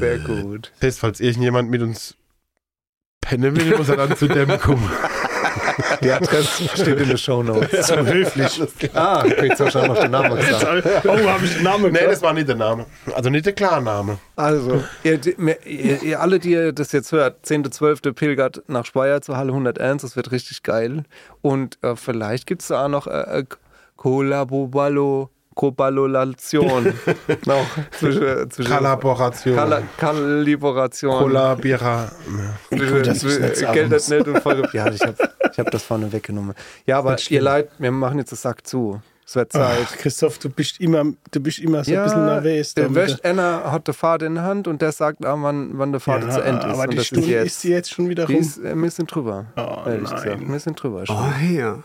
Sehr gut. Das heißt, falls irgendjemand mit uns pennen will, muss er dann zu dem kommen. Die Adresse steht in den Show Notes. So höflich. Ah, hast du noch den Namen gesagt. Oh, habe ich den Namen Nee, gehört? das war nicht der Name. Also nicht der Klarname. Also, ihr, ihr, ihr alle, die ihr das jetzt hört, 10.12. pilgert nach Speyer zur Halle 101, das wird richtig geil. Und äh, vielleicht gibt es da auch noch äh, äh, Collabo Ballo Kobalolation. noch zwischen, zwischen Kollaboration. Kala-. Kollabira. Geld muss. nicht und voll. Ja, ich habe ich hab das vorne weggenommen. Ja, aber ihr Leid, wir machen jetzt das Sack zu. Es wird Zeit. Ach, Christoph, du bist immer, du bist immer so ein bisschen nervös. der wäscht einer hat die Fahrt in der Hand und der sagt, ah, wann, wann die Fahrt Ja, zu Ende ist. aber und die das Stunde ist jetzt. ist jetzt schon wieder Die rum. ist, äh, wir sind drüber. Oh, ehrlich nein. gesagt. Wir sind drüber schon. Oh, ja.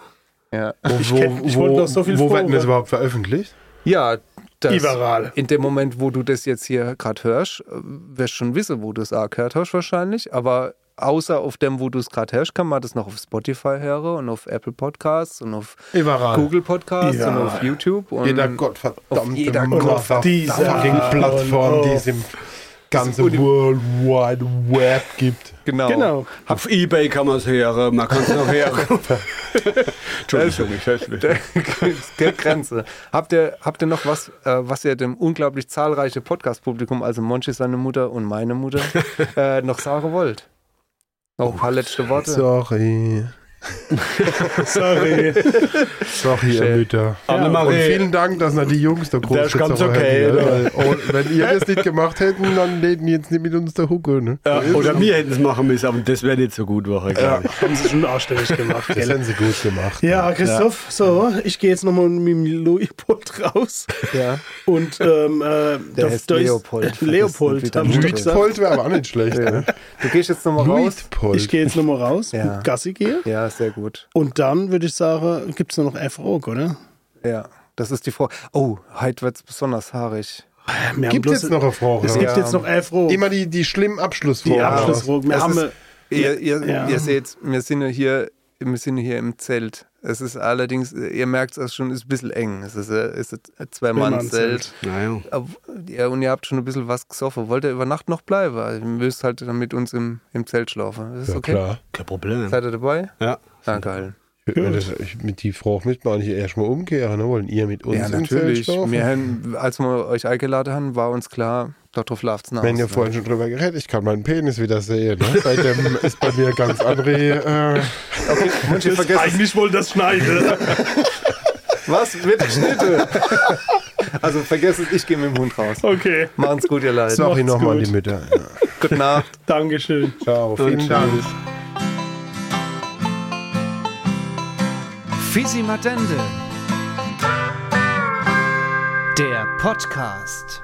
Ja, Wo, Ich wo, kenn- ich wollte noch so viel wo vor, wird denn das überhaupt veröffentlicht? Ja das, Überall. in dem Moment, wo du das jetzt hier gerade hörst, äh, wirst du schon wissen, wo du es auch gehört hast wahrscheinlich. Aber außer auf dem, wo du es gerade hörst, kann man das noch auf Spotify hören und auf Apple Podcasts und auf Überall. Google Podcasts Ja. und auf YouTube. Und Jeder gottverdammte jeder Motherfucking Dieser Plattform, die auf- es im ganzen Uni- World Wide Web gibt. Genau. Genau. Auf Ebay kann man es hören, man kann es noch hören. Entschuldigung, ich helfe mir. Grenze. Habt ihr, habt ihr noch was, äh, was ihr dem unglaublich zahlreiche Podcast-Publikum, also Monchi, seine Mutter und meine Mutter, äh, noch sagen wollt? Noch ein paar letzte Worte. Sorry. Sorry. Sorry, ihr. Mütter. Und Annemarie, vielen Dank, dass ihr die Jungs da groß Das ist ganz okay, hätten, ne? Wenn ihr das nicht gemacht hätten, dann hätten die jetzt nicht mit uns der Hucke. Ne? ja, oder wir hätten es machen müssen, aber das wäre nicht so gut, Woche, glaube ich. Haben sie schon anständig gemacht. Das gell? haben sie gut gemacht. Ja, Christoph, so, ich gehe jetzt nochmal mit dem Louis-Pult raus. Ja. Und ähm, äh, Der heißt Leopold. Leopold. Luitpold wäre aber auch nicht schlecht. Ne? Du gehst jetzt nochmal raus. Ich gehe jetzt nochmal raus, Ja. und Gassi gehe. Ja, sehr gut. Und dann würde ich sagen, gibt es nur noch F-Rock, oder? Ja, das ist die Frage. Oh, heute wird es besonders haarig. Wir Gibt bloß- jetzt noch eine Frage? Es gibt Ja. jetzt noch F-Rock. Immer die, die schlimmen Abschlussfragen. Die Abschlussfrage. Wir haben ist- Ihr, ihr, Ja. ihr seht, wir sind ja hier, wir sind hier im Zelt. Es ist allerdings, ihr merkt es schon, es ist ein bisschen eng. Es ist ein, es ist ein Zwei-Mann-Zelt. Naja. Ja, und ihr habt schon ein bisschen was gesoffen. Wollt ihr über Nacht noch bleiben? Also, Ihr müsst halt dann mit uns im, im Zelt schlafen. Ist Ja, okay. klar. Kein Problem. Seid ihr dabei? Ja. Ah, geil. Ich das, ich, mit die Frage müsste man eigentlich erstmal umkehren. Ne? Wollen ihr mit uns Ja, natürlich. Wir haben, als wir euch eingeladen haben, war uns klar, darauf läuft es nach. Wir haben ja vorhin schon drüber geredet, ich kann meinen Penis wieder sehen. Ne? Seitdem ist bei mir ganz andere. Äh, Okay, Mensch, ich vergesse Eigentlich wollte das schneiden. Was? Wird geschnitten? also vergesst es, ich gehe mit dem Hund raus. Okay, Machen's gut, ihr Leute. sorry nochmal an die Mütter. Ja. Gute Nacht. Dankeschön. Ciao, vielen Dank. Fisi Madende. Der Podcast.